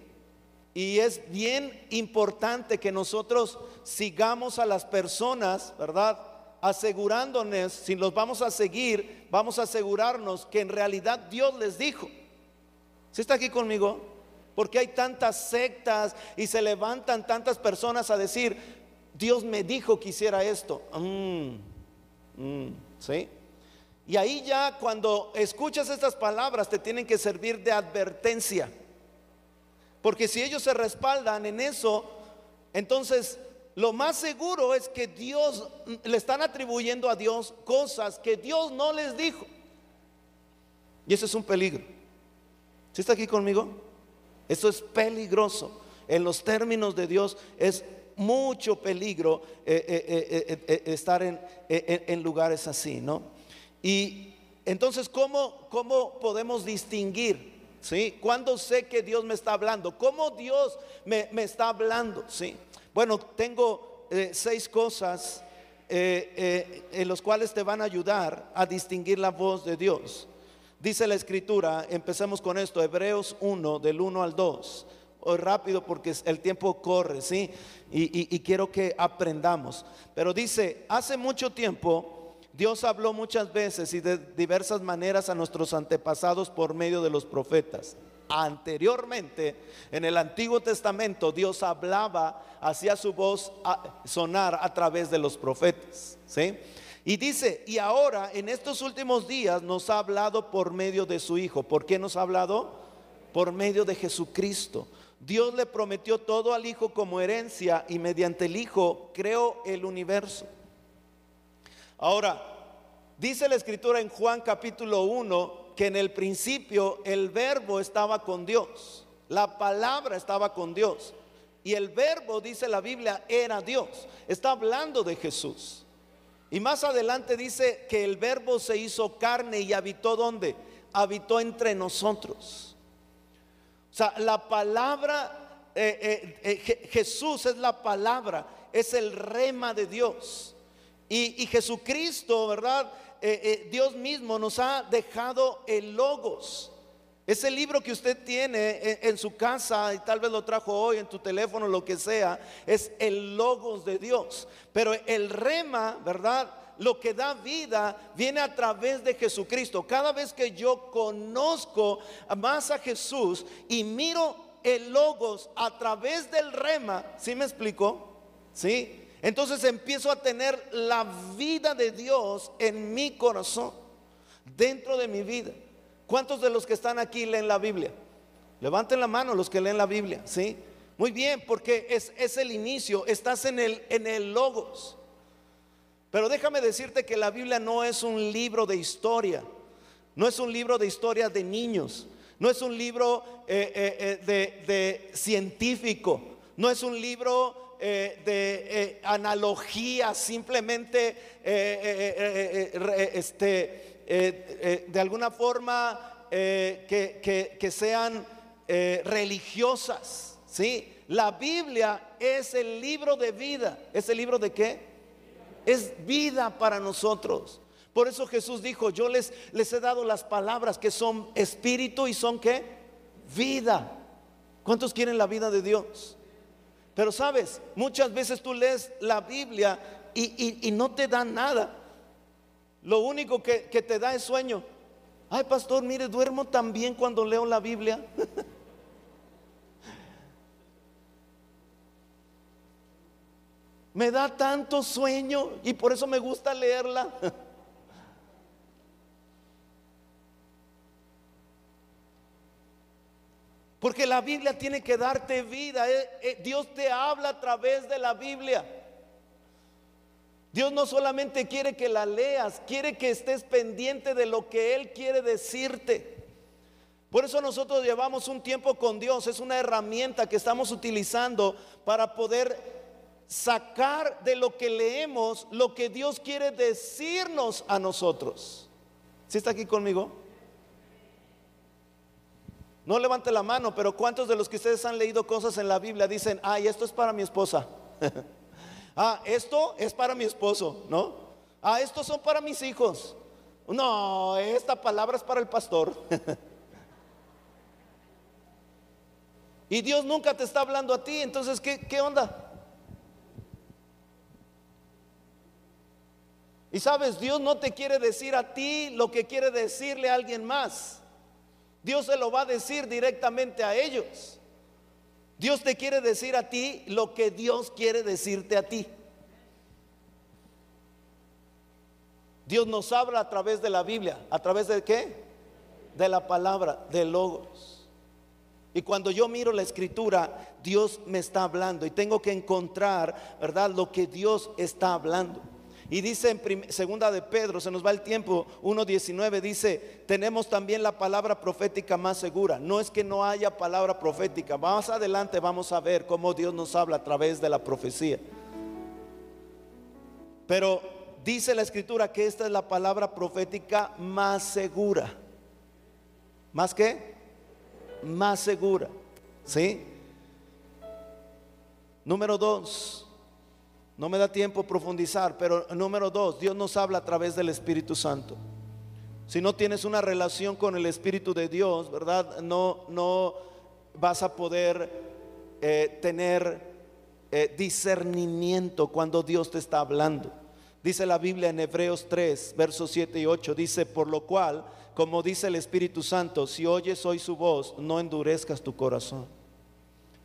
Y es bien importante que nosotros sigamos a las personas, ¿verdad? Asegurándonos, si los vamos a seguir, vamos a asegurarnos que en realidad Dios les dijo. ¿Sí está aquí conmigo? Porque hay tantas sectas y se levantan tantas personas a decir, Dios me dijo que hiciera esto. Mm, mm, ¿Sí? Y ahí ya cuando escuchas estas palabras te tienen que servir de advertencia. Porque si ellos se respaldan en eso, entonces lo más seguro es que Dios le están atribuyendo a Dios cosas que Dios no les dijo. Y eso es un peligro. ¿Sí está aquí conmigo? Eso es peligroso. En los términos de Dios es mucho peligro eh, eh, eh, estar en, lugares así, ¿no? Y entonces, ¿cómo, cómo podemos distinguir? ¿Sí? ¿Cuándo sé que Dios me está hablando? ¿Cómo Dios me, me está hablando? ¿Sí? Bueno, tengo seis cosas en los cuales te van a ayudar a distinguir la voz de Dios. Dice la escritura, empecemos con esto, Hebreos 1, del 1 al 2 hoy rápido porque el tiempo corre, ¿sí? Y, quiero que aprendamos. Pero dice, hace mucho tiempo Dios habló muchas veces y de diversas maneras a nuestros antepasados por medio de los profetas. Anteriormente, en el Antiguo Testamento, Dios hablaba, hacía su voz sonar a través de los profetas, ¿sí? Y dice, y ahora en estos últimos días nos ha hablado por medio de su Hijo. ¿Por qué nos ha hablado? Por medio de Jesucristo. Dios le prometió todo al Hijo como herencia y mediante el Hijo creó el universo. Ahora, dice la escritura en Juan capítulo 1 que en el principio el verbo estaba con Dios, la palabra estaba con Dios. Y el verbo, dice la Biblia, era Dios. Está hablando de Jesús. Y más adelante dice que el verbo se hizo carne y habitó donde? Habitó entre nosotros. O sea, la palabra, eh, eh, eh, Jesús es la palabra, es el rema de Dios. Y, Jesucristo, ¿verdad? Dios mismo nos ha dejado el logos. Ese libro que usted tiene en, su casa y tal vez lo trajo hoy en tu teléfono, lo que sea, es el logos de Dios. Pero el rema, ¿verdad? Lo que da vida viene a través de Jesucristo. Cada vez que yo conozco más a Jesús y miro el logos a través del rema, ¿sí me explico? ¿Sí? Entonces empiezo a tener la vida de Dios en mi corazón, dentro de mi vida. ¿Cuántos de los que están aquí leen la Biblia? Levanten la mano los que leen la Biblia, ¿sí? Muy bien, porque es, es el inicio, estás en el, en el logos. Pero déjame decirte que la Biblia no es un libro de historia, no es un libro de historia de niños, no es un libro eh, eh, eh, de, científico, no es un libro de analogía, simplemente este, de alguna forma que, que, sean religiosas. ¿sí? La Biblia es el libro de vida. ¿Es el libro de qué? Es vida para nosotros. Por eso Jesús dijo, yo les, les he dado las palabras que son espíritu y son qué? Vida. ¿Cuántos quieren la vida de Dios? Pero sabes, muchas veces tú lees la Biblia y, no te da nada. Lo único que, que te da es sueño. Ay, pastor, mire, duermo también cuando leo la Biblia. Me da tanto sueño y por eso me gusta leerla. Porque la Biblia tiene que darte vida. Eh, eh, Dios te habla a través de la Biblia. Dios no solamente quiere que la leas, quiere que estés pendiente de lo que Él quiere decirte. Por eso nosotros llevamos un tiempo con Dios. Es una herramienta que estamos utilizando para poder sacar de lo que leemos lo que Dios quiere decirnos a nosotros. ¿Sí está aquí conmigo? No levante la mano, pero ¿cuántos de los que ustedes han leído cosas en la Biblia dicen, ay, esto es para mi esposa? ah, esto es para mi esposo, ¿no? Ah, estos son para mis hijos. No, esta palabra es para el pastor. y Dios nunca te está hablando a ti, entonces, ¿qué, qué onda? Y sabes, Dios no te quiere decir a ti lo que quiere decirle a alguien más. Dios se lo va a decir directamente a ellos. Dios te quiere decir a ti lo que Dios quiere decirte a ti. Dios nos habla a través de la Biblia. ¿A través de qué? De la palabra, de logos. Y cuando yo miro la escritura, Dios me está hablando y tengo que encontrar, ¿verdad? Lo que Dios está hablando. Y dice en segunda de Pedro, se nos va el tiempo, 1.19, dice, tenemos también la palabra profética más segura. No es que no haya palabra profética. Más adelante vamos a ver cómo Dios nos habla a través de la profecía. Pero dice la escritura que esta es la palabra profética más segura. ¿Más qué? Más segura. ¿Sí? Número dos. No me da tiempo profundizar, pero número dos, Dios nos habla a través del Espíritu Santo. Si no tienes una relación con el Espíritu de Dios, ¿verdad? No, no vas a poder eh, tener eh, discernimiento cuando Dios te está hablando. Dice la Biblia en Hebreos 3, versos 7 y 8, dice, por lo cual, como dice el Espíritu Santo, si oyes hoy su voz, no endurezcas tu corazón.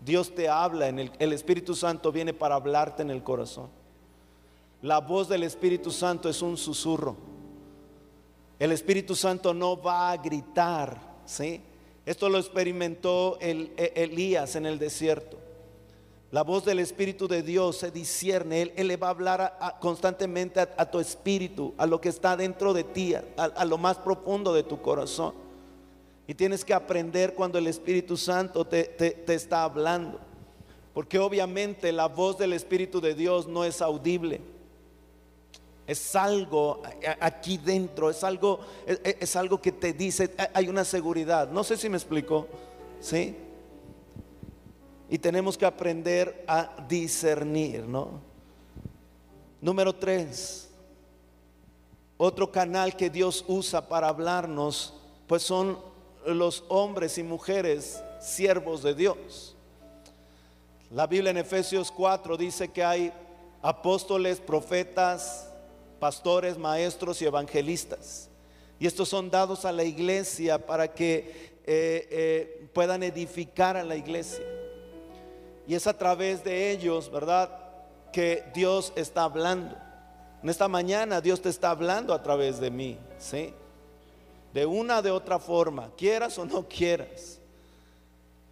Dios te habla, en el, Espíritu Santo viene para hablarte en el corazón. La voz del Espíritu Santo es un susurro. El Espíritu Santo no va a gritar, ¿sí? Esto lo experimentó el, e, Elías en el desierto. La voz del Espíritu de Dios se discierne. Él, le va a hablar constantemente a, tu espíritu, a lo que está dentro de ti, a lo más profundo de tu corazón. Y tienes que aprender cuando el Espíritu Santo te, está hablando. Porque obviamente la voz del Espíritu de Dios no es audible. Es algo aquí dentro, es algo, es, algo que te dice, hay una seguridad. No sé si me explico, ¿sí? Y tenemos que aprender a discernir, ¿no? Número tres, otro canal que Dios usa para hablarnos, pues son los hombres y mujeres siervos de Dios. La Biblia en Efesios 4 dice que hay apóstoles, profetas, pastores, maestros y evangelistas. Y estos son dados a la iglesia para que eh, eh, puedan edificar a la iglesia. Y es a través de ellos, ¿verdad? Que Dios está hablando. En esta mañana Dios te está hablando a través de mí, ¿sí? De una de otra forma, quieras o no quieras.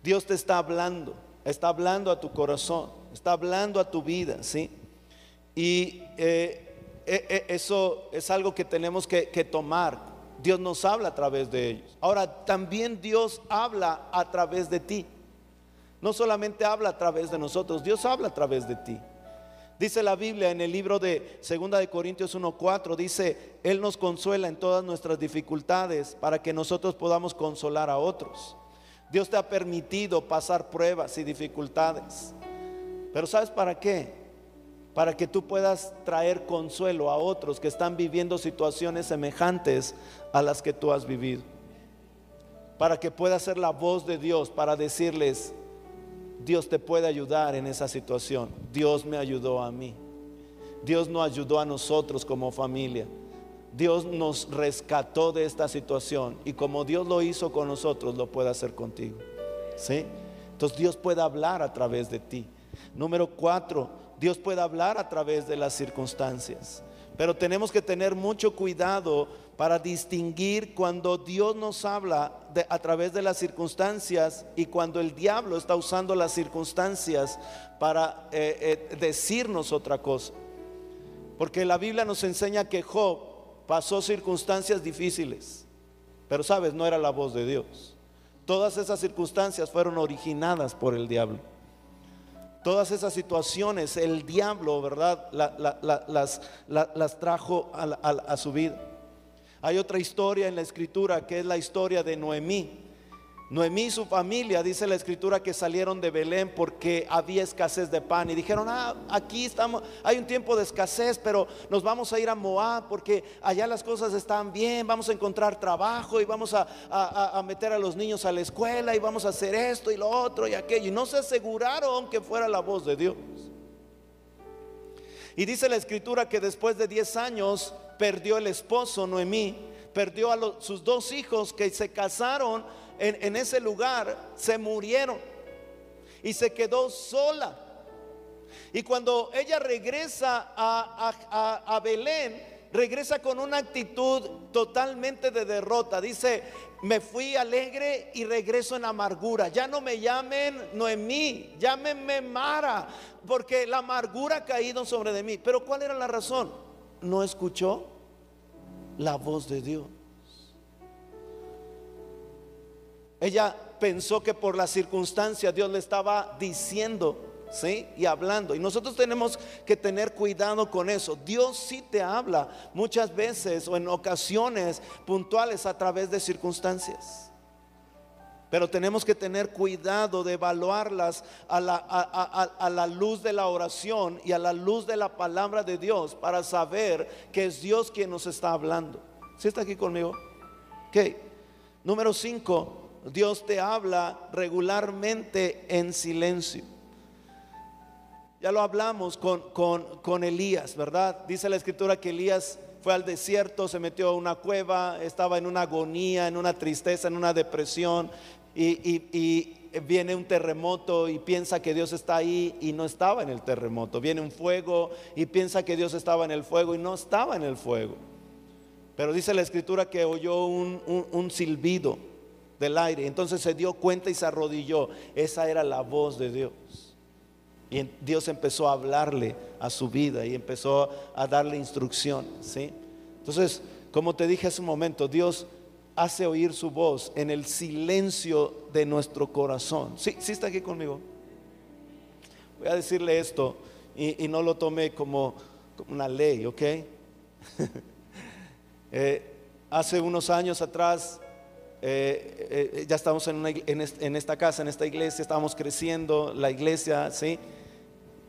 Dios te está hablando, está hablando a tu corazón, está hablando a tu vida, ¿sí? Y eh, eh, eh, eso es algo que tenemos que, que tomar. Dios nos habla a través de ellos. Ahora, también Dios habla a través de ti. No solamente habla a través de nosotros, Dios habla a través de ti. Dice la Biblia en el libro de 2 de Corintios 1:4 dice, él nos consuela en todas nuestras dificultades para que nosotros podamos consolar a otros. Dios te ha permitido pasar pruebas y dificultades. Pero ¿sabes para qué? Para que tú puedas traer consuelo a otros que están viviendo situaciones semejantes a las que tú has vivido. Para que puedas ser la voz de Dios para decirles, Dios te puede ayudar en esa situación. Dios me ayudó a mí. Dios nos ayudó a nosotros como familia. Dios nos rescató de esta situación y como Dios lo hizo con nosotros, lo puede hacer contigo. ¿Sí? Entonces Dios puede hablar a través de ti. Número cuatro, Dios puede hablar a través de las circunstancias. Pero tenemos que tener mucho cuidado para distinguir cuando Dios nos habla a través de las circunstancias y cuando el diablo está usando las circunstancias para eh, eh, decirnos otra cosa. Porque la Biblia nos enseña que Job pasó circunstancias difíciles, pero sabes, no era la voz de Dios. Todas esas circunstancias fueron originadas por el diablo. Todas esas situaciones, el diablo, ¿verdad? las, las, trajo a su vida. Hay otra historia en la escritura que es la historia de Noemí. Noemí y su familia, dice la escritura, que salieron de Belén porque había escasez de pan y dijeron, ah, aquí estamos, hay un tiempo de escasez, pero nos vamos a ir a Moab porque allá las cosas están bien, vamos a encontrar trabajo y vamos a, a meter a los niños a la escuela y vamos a hacer esto y lo otro y aquello. Y no se aseguraron que fuera la voz de Dios. Y dice la escritura que después de 10 años perdió el esposo Noemí, perdió a sus dos hijos que se casaron en, ese lugar, se murieron y se quedó sola. Y cuando ella regresa a, a, Belén, regresa con una actitud totalmente de derrota. Dice, me fui alegre y regreso en amargura. Ya no me llamen Noemí, llámenme Mara, porque la amargura ha caído sobre de mí. Pero ¿cuál era la razón? no escuchó la voz de Dios. Ella pensó que por la circunstancia Dios le estaba diciendo, ¿sí? Y hablando. Y nosotros tenemos que tener cuidado con eso. Dios sí te habla muchas veces o en ocasiones puntuales a través de circunstancias. Pero tenemos que tener cuidado de evaluarlas a la, a, la, luz de la oración y a la luz de la palabra de Dios para saber que es Dios quien nos está hablando. ¿Sí está aquí conmigo? Ok. Número 5. Dios te habla regularmente en silencio. Ya lo hablamos con, con, Elías, ¿verdad? Dice la escritura que Elías fue al desierto, se metió a una cueva, estaba en una agonía, en una tristeza, en una depresión, y, viene un terremoto y piensa que Dios está ahí y no estaba en el terremoto. Viene un fuego y piensa que Dios estaba en el fuego y no estaba en el fuego. Pero dice la escritura que oyó un, un silbido del aire. Entonces se dio cuenta y se arrodilló. Esa era la voz de Dios. Y Dios empezó a hablarle a su vida y empezó a darle instrucción. ¿sí? Entonces, como te dije hace un momento, Dios hace oír su voz en el silencio de nuestro corazón. ¿Sí, sí está aquí conmigo? Voy a decirle esto y, no lo tome como, una ley, ¿ok? Eh, hace unos años atrás eh, eh, ya estamos en, esta casa, en esta iglesia, estábamos creciendo, la iglesia, ¿sí?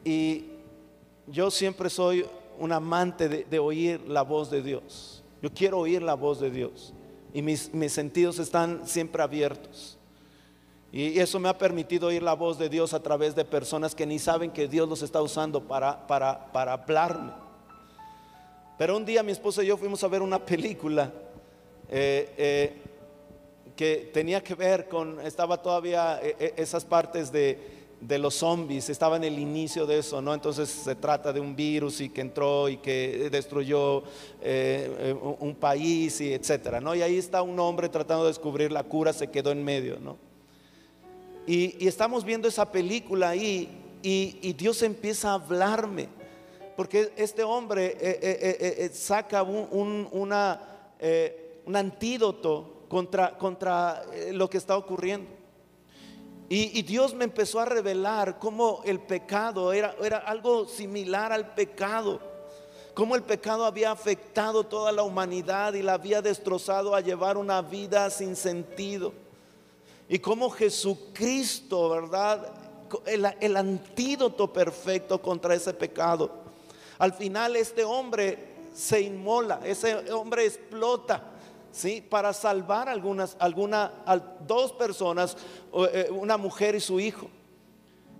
Y yo siempre soy un amante de, oír la voz de Dios. Yo quiero oír la voz de Dios y mis, sentidos están siempre abiertos. Y eso me ha permitido oír la voz de Dios a través de personas que ni saben que Dios los está usando para, para, para hablarme. Pero un día mi esposa y yo fuimos a ver una película eh, eh, que tenía que ver con, estaba todavía eh, esas partes de, de los zombies, estaba en el inicio de eso, ¿no? Entonces se trata de un virus y que entró y que destruyó eh, eh, un país y etcétera, ¿no? Y ahí está un hombre tratando de descubrir la cura, se quedó en medio, ¿no? Y, estamos viendo esa película ahí y, Dios empieza a hablarme, porque este hombre eh, saca un, una, un antídoto contra, contra lo que está ocurriendo. Y, Dios me empezó a revelar cómo el pecado era, era algo similar al pecado. Cómo el pecado había afectado toda la humanidad y la había destrozado a llevar una vida sin sentido. Y cómo Jesucristo, ¿verdad? El antídoto perfecto contra ese pecado. Al final este hombre se inmola, ese hombre explota ¿sí? para salvar algunas, alguna, dos personas, eh, una mujer y su hijo,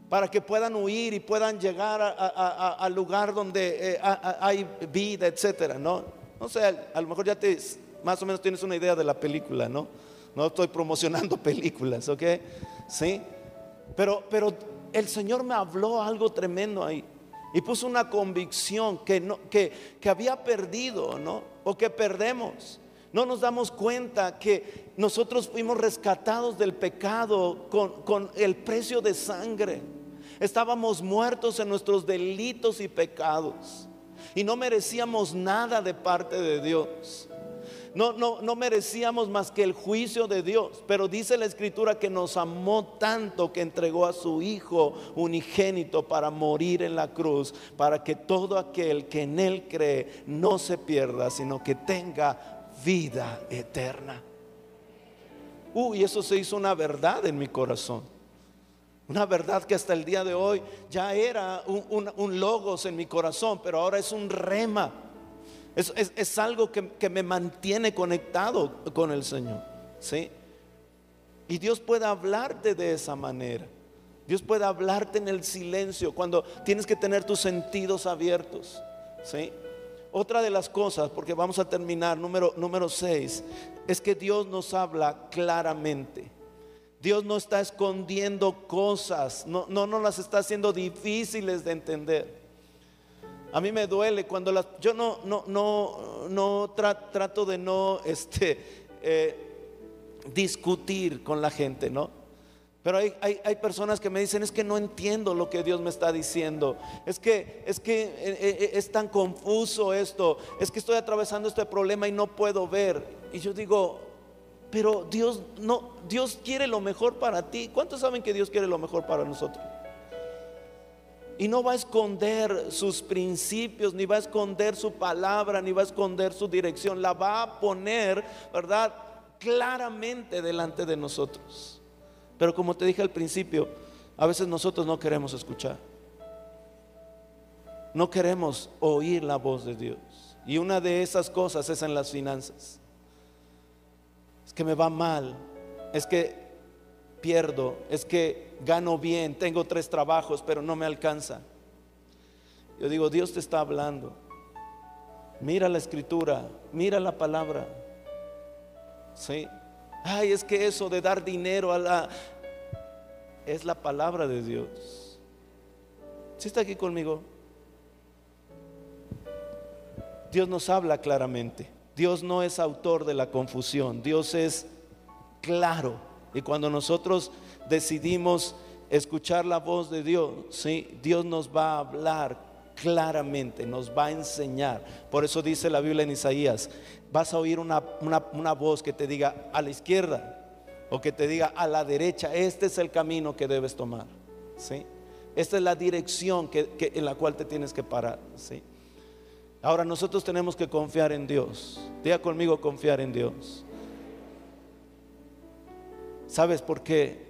para que puedan huir y puedan llegar al lugar donde eh, hay vida, etcétera, ¿no? No sé, a lo mejor ya te, más o menos tienes una idea de la película, ¿no? No estoy promocionando películas, ¿ok? Sí, pero, pero el Señor me habló algo tremendo ahí y puso una convicción que, no, que, que había perdido, ¿no? O que perdemos. No nos damos cuenta que nosotros fuimos rescatados del pecado con, el precio de sangre. Estábamos muertos en nuestros delitos y pecados. Y no merecíamos nada de parte de Dios. No, no, no merecíamos más que el juicio de Dios. Pero dice la escritura que nos amó tanto que entregó a su Hijo unigénito para morir en la cruz, para que todo aquel que en Él cree no se pierda, sino que tenga vida eterna. Uy, eso se hizo una verdad en mi corazón. Una verdad que hasta el día de hoy ya era un, logos en mi corazón, pero ahora es un rema. Es, algo que, que, me mantiene conectado con el Señor. ¿sí? Y Dios puede hablarte de esa manera. Dios puede hablarte en el silencio cuando tienes que tener tus sentidos abiertos. ¿sí? Otra de las cosas, porque vamos a terminar, número, número 6, es que Dios nos habla claramente. Dios no está escondiendo cosas, no, no nos las está haciendo difíciles de entender. A mí me duele cuando las, yo no, no, no, no trato de no este, eh, discutir con la gente, ¿no? Pero hay, hay- hay personas que me dicen, es que no entiendo lo que Dios me está diciendo. Es que, es que eh, eh, es tan confuso esto. Es que estoy atravesando este problema y no puedo ver. Y yo digo, pero Dios no, Dios quiere lo mejor para ti. ¿Cuántos saben que Dios quiere lo mejor para nosotros? Y no va a esconder sus principios, ni va a esconder su palabra, ni va a esconder su dirección. La va a poner, ¿verdad? Claramente delante de nosotros. Pero como te dije al principio, a veces nosotros no queremos escuchar. No queremos oír la voz de Dios. Y una de esas cosas es en las finanzas. Es que me va mal. Es que pierdo. Es que gano bien. Tengo tres trabajos, pero no me alcanza. Yo digo, Dios te está hablando. Mira la escritura. Mira la palabra. Sí. Ay, es que eso de dar dinero a la es la palabra de Dios. ¿Sí está aquí conmigo? Dios nos habla claramente. Dios no es autor de la confusión. Dios es claro. Y cuando nosotros decidimos escuchar la voz de Dios, ¿sí? Dios nos va a hablar claramente, nos va a enseñar. Por eso dice la Biblia en Isaías, vas a oír una, una- una voz que te diga a la izquierda o que te diga a la derecha, este es el camino que debes tomar. ¿sí? Esta es la dirección que, que- en la cual te tienes que parar. ¿sí? Ahora nosotros tenemos que confiar en Dios. Diga conmigo confiar en Dios. ¿Sabes por qué?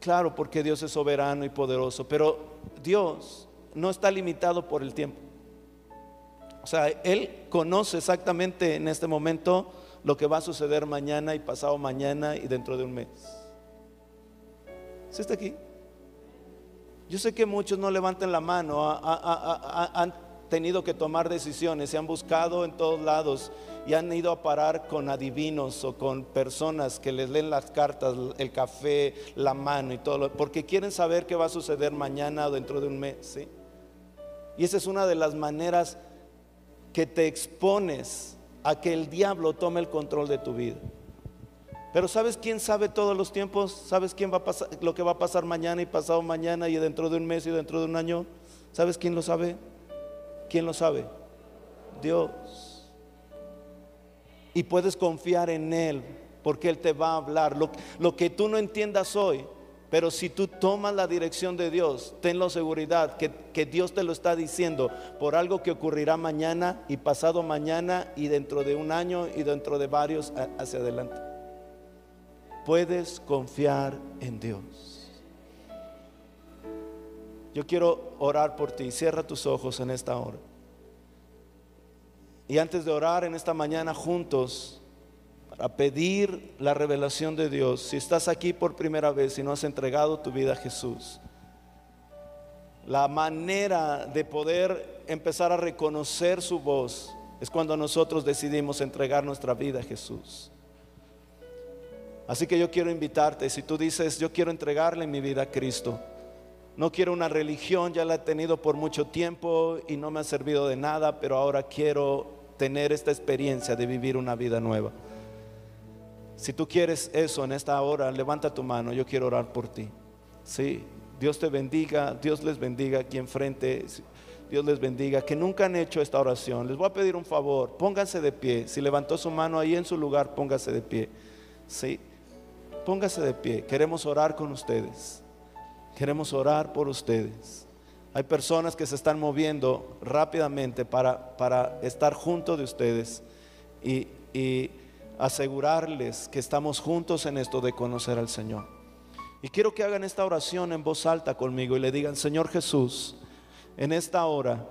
Claro, porque Dios es soberano y poderoso, pero Dios no está limitado por el tiempo. O sea, Él conoce exactamente en este momento lo que va a suceder mañana y pasado mañana y dentro de un mes. ¿Sí está aquí? Yo sé que muchos no levanten la mano, ha- ha- ha- ha- han tenido que tomar decisiones, se han buscado en todos lados y han ido a parar con adivinos o con personas que les leen las cartas, el café, la mano y todo, lo- porque quieren saber qué va a suceder mañana o dentro de un mes. ¿sí? Y esa es una de las maneras que te expones a que el diablo tome el control de tu vida. Pero ¿sabes quién sabe todos los tiempos? ¿Sabes quién va a pasar lo que va a pasar mañana y pasado mañana y dentro de un mes y dentro de un año? ¿Sabes quién lo sabe? ¿Quién lo sabe? Dios. Y puedes confiar en Él porque Él te va a hablar. Lo, lo que tú no entiendas hoy, pero si tú tomas la dirección de Dios, tenlo seguridad que, que Dios te lo está diciendo por algo que ocurrirá mañana y pasado mañana y dentro de un año y dentro de varios hacia adelante. Puedes confiar en Dios. Yo quiero orar por ti. Cierra tus ojos en esta hora. Y antes de orar en esta mañana juntos, para pedir la revelación de Dios, si estás aquí por primera vez y no has entregado tu vida a Jesús, la manera de poder empezar a reconocer su voz es cuando nosotros decidimos entregar nuestra vida a Jesús. Así que yo quiero invitarte, si tú dices, yo quiero entregarle mi vida a Cristo, no quiero una religión, ya la he tenido por mucho tiempo y no me ha servido de nada, pero ahora quiero tener esta experiencia de vivir una vida nueva. Si tú quieres eso en esta hora, levanta tu mano, yo quiero orar por ti. Sí, Dios te bendiga, Dios les bendiga aquí enfrente, Dios les bendiga, que nunca han hecho esta oración. Les voy a pedir un favor, pónganse de pie. Si levantó su mano ahí en su lugar, póngase de pie. Sí, póngase de pie. Queremos orar con ustedes. Queremos orar por ustedes. Hay personas que se están moviendo rápidamente para, para estar junto de ustedes y, y asegurarles que estamos juntos en esto de conocer al Señor. Y quiero que hagan esta oración en voz alta conmigo y le digan, Señor Jesús, en esta hora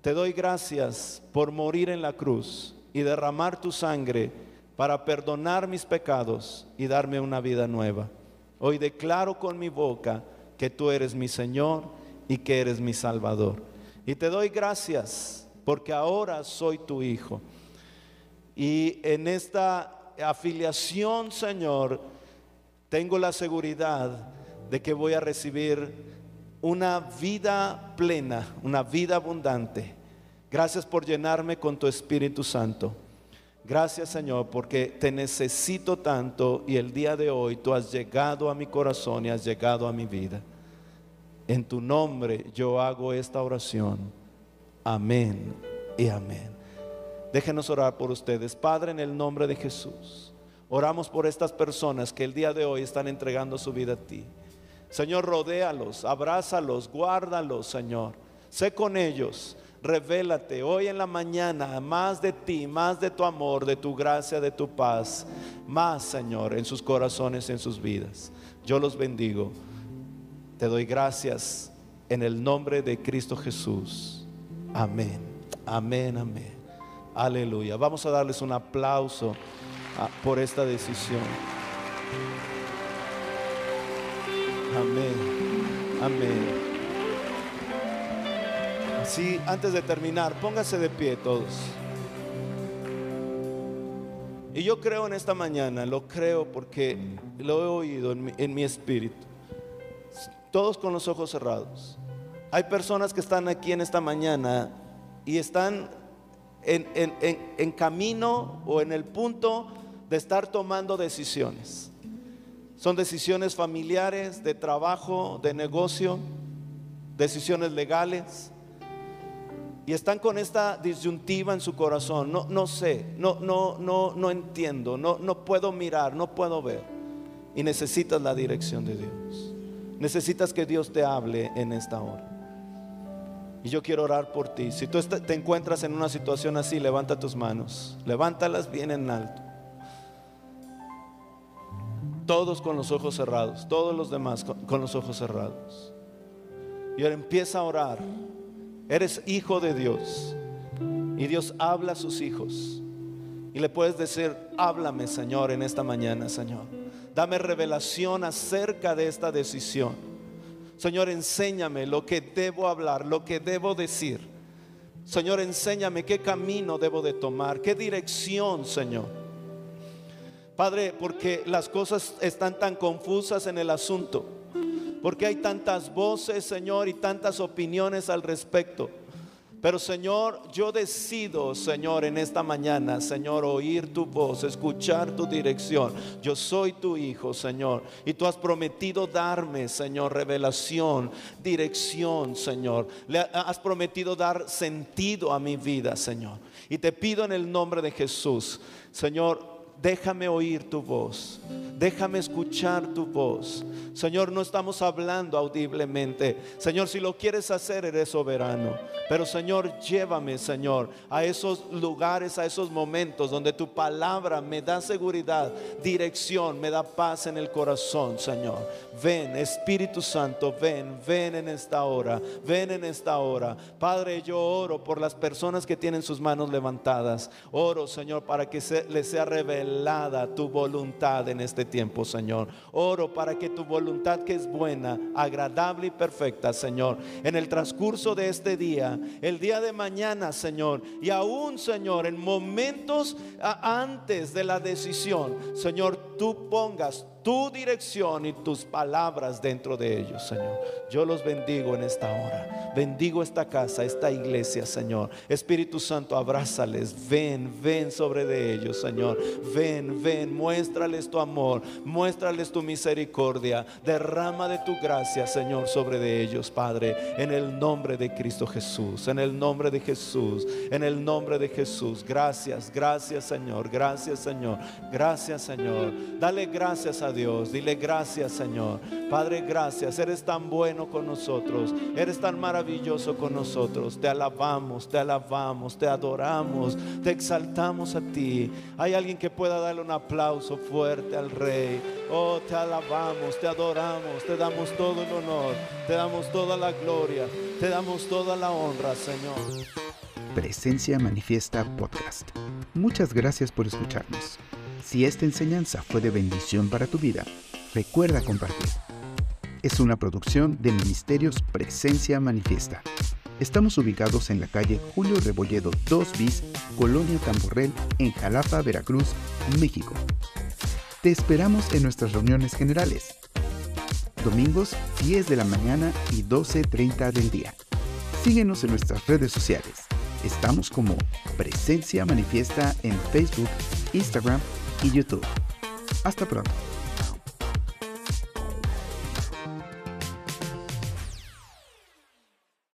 te doy gracias por morir en la cruz y derramar tu sangre para perdonar mis pecados y darme una vida nueva. Hoy declaro con mi boca que tú eres mi Señor y que eres mi Salvador. Y te doy gracias porque ahora soy tu Hijo. Y en esta afiliación, Señor, tengo la seguridad de que voy a recibir una vida plena, una vida abundante. Gracias por llenarme con tu Espíritu Santo. Gracias Señor porque te necesito tanto y el día de hoy tú has llegado a mi corazón y has llegado a mi vida. En tu nombre yo hago esta oración. Amén y amén. Déjenos orar por ustedes. Padre, en el nombre de Jesús, oramos por estas personas que el día de hoy están entregando su vida a ti. Señor, rodéalos, abrázalos, guárdalos, Señor. Sé con ellos revélate hoy en la mañana más de ti, más de tu amor, de tu gracia, de tu paz, más, Señor, en sus corazones, en sus vidas. Yo los bendigo. Te doy gracias en el nombre de Cristo Jesús. Amén, amén, amén. Aleluya. Vamos a darles un aplauso ah, por esta decisión. Amén, amén. Sí, antes de terminar, póngase de pie todos. Y yo creo en esta mañana, lo creo porque lo he oído en mi, espíritu. Todos con los ojos cerrados. Hay personas que están aquí en esta mañana y están en, en camino o en el punto de estar tomando decisiones. Son decisiones familiares, de trabajo, de negocio, decisiones legales y están con esta disyuntiva en su corazón, no, no sé, no, no, no, no entiendo, no, no puedo mirar, no puedo ver. Y necesitas la dirección de Dios. Necesitas que Dios te hable en esta hora. Y yo quiero orar por ti. Si tú te encuentras en una situación así, levanta tus manos. Levántalas bien en alto. Todos con los ojos cerrados. Todos los demás con los ojos cerrados. Y ahora empieza a orar. Eres hijo de Dios. Y Dios habla a sus hijos. Y le puedes decir, háblame Señor en esta mañana, Señor. Dame revelación acerca de esta decisión. Señor, enséñame lo que debo hablar, lo que debo decir. Señor, enséñame qué camino debo de tomar, qué dirección, Señor. Padre, porque las cosas están tan confusas en el asunto. Porque hay tantas voces, Señor, y tantas opiniones al respecto. Pero Señor, yo decido, Señor, en esta mañana, Señor, oír tu voz, escuchar tu dirección. Yo soy tu hijo, Señor. Y tú has prometido darme, Señor, revelación, dirección, Señor. Le has prometido dar sentido a mi vida, Señor. Y te pido en el nombre de Jesús, Señor, déjame oír tu voz, déjame escuchar tu voz. Señor, no estamos hablando audiblemente. Señor, si lo quieres hacer, eres soberano. Pero Señor, llévame, Señor, a esos lugares, a esos momentos donde tu palabra me da seguridad, dirección, me da paz en el corazón, Señor. Ven, Espíritu Santo, ven, ven en esta hora, ven en esta hora. Padre, yo oro por las personas que tienen sus manos levantadas. Oro, Señor, para que se, les sea revelado tu voluntad en este tiempo, Señor. Oro para que tu voluntad que es buena, agradable y perfecta, Señor, en el transcurso de este día, el día de mañana, Señor, y aún, Señor, en momentos antes de la decisión, Señor, tú pongas tu dirección y tus palabras dentro de ellos, Señor. Yo los bendigo en esta hora. Bendigo esta casa, esta iglesia, Señor. Espíritu Santo, abrázales. Ven, ven sobre de ellos, Señor. Ven, ven, muéstrales tu amor, muéstrales tu misericordia. Derrama de tu gracia, Señor, sobre de ellos, Padre, en el nombre de Cristo Jesús, en el nombre de Jesús, en el nombre de Jesús. Gracias, gracias, Señor. Gracias, Señor. Gracias, Señor. Dale gracias Dios. Dile gracias, Señor. Padre, gracias. Eres tan bueno con nosotros. Eres tan maravilloso con nosotros. Te alabamos, te alabamos, te adoramos, te exaltamos a ti. Hay alguien que pueda darle un aplauso fuerte al Rey. Oh, te alabamos, te adoramos, te damos todo el honor, te damos toda la gloria, te damos toda la honra, Señor. Presencia Manifiesta Podcast. Muchas gracias por escucharnos. Si esta enseñanza fue de bendición para tu vida, recuerda compartir. Es una producción de Ministerios Presencia Manifiesta. Estamos ubicados en la calle Julio Rebolledo 2 bis, Colonia Tamborrel, en Jalapa, Veracruz, México. Te esperamos en nuestras reuniones generales. Domingos 10 de la mañana y 12.30 del día. Síguenos en nuestras redes sociales Estamos como Presencia Manifiesta en Facebook, Instagram y YouTube. Hasta pronto.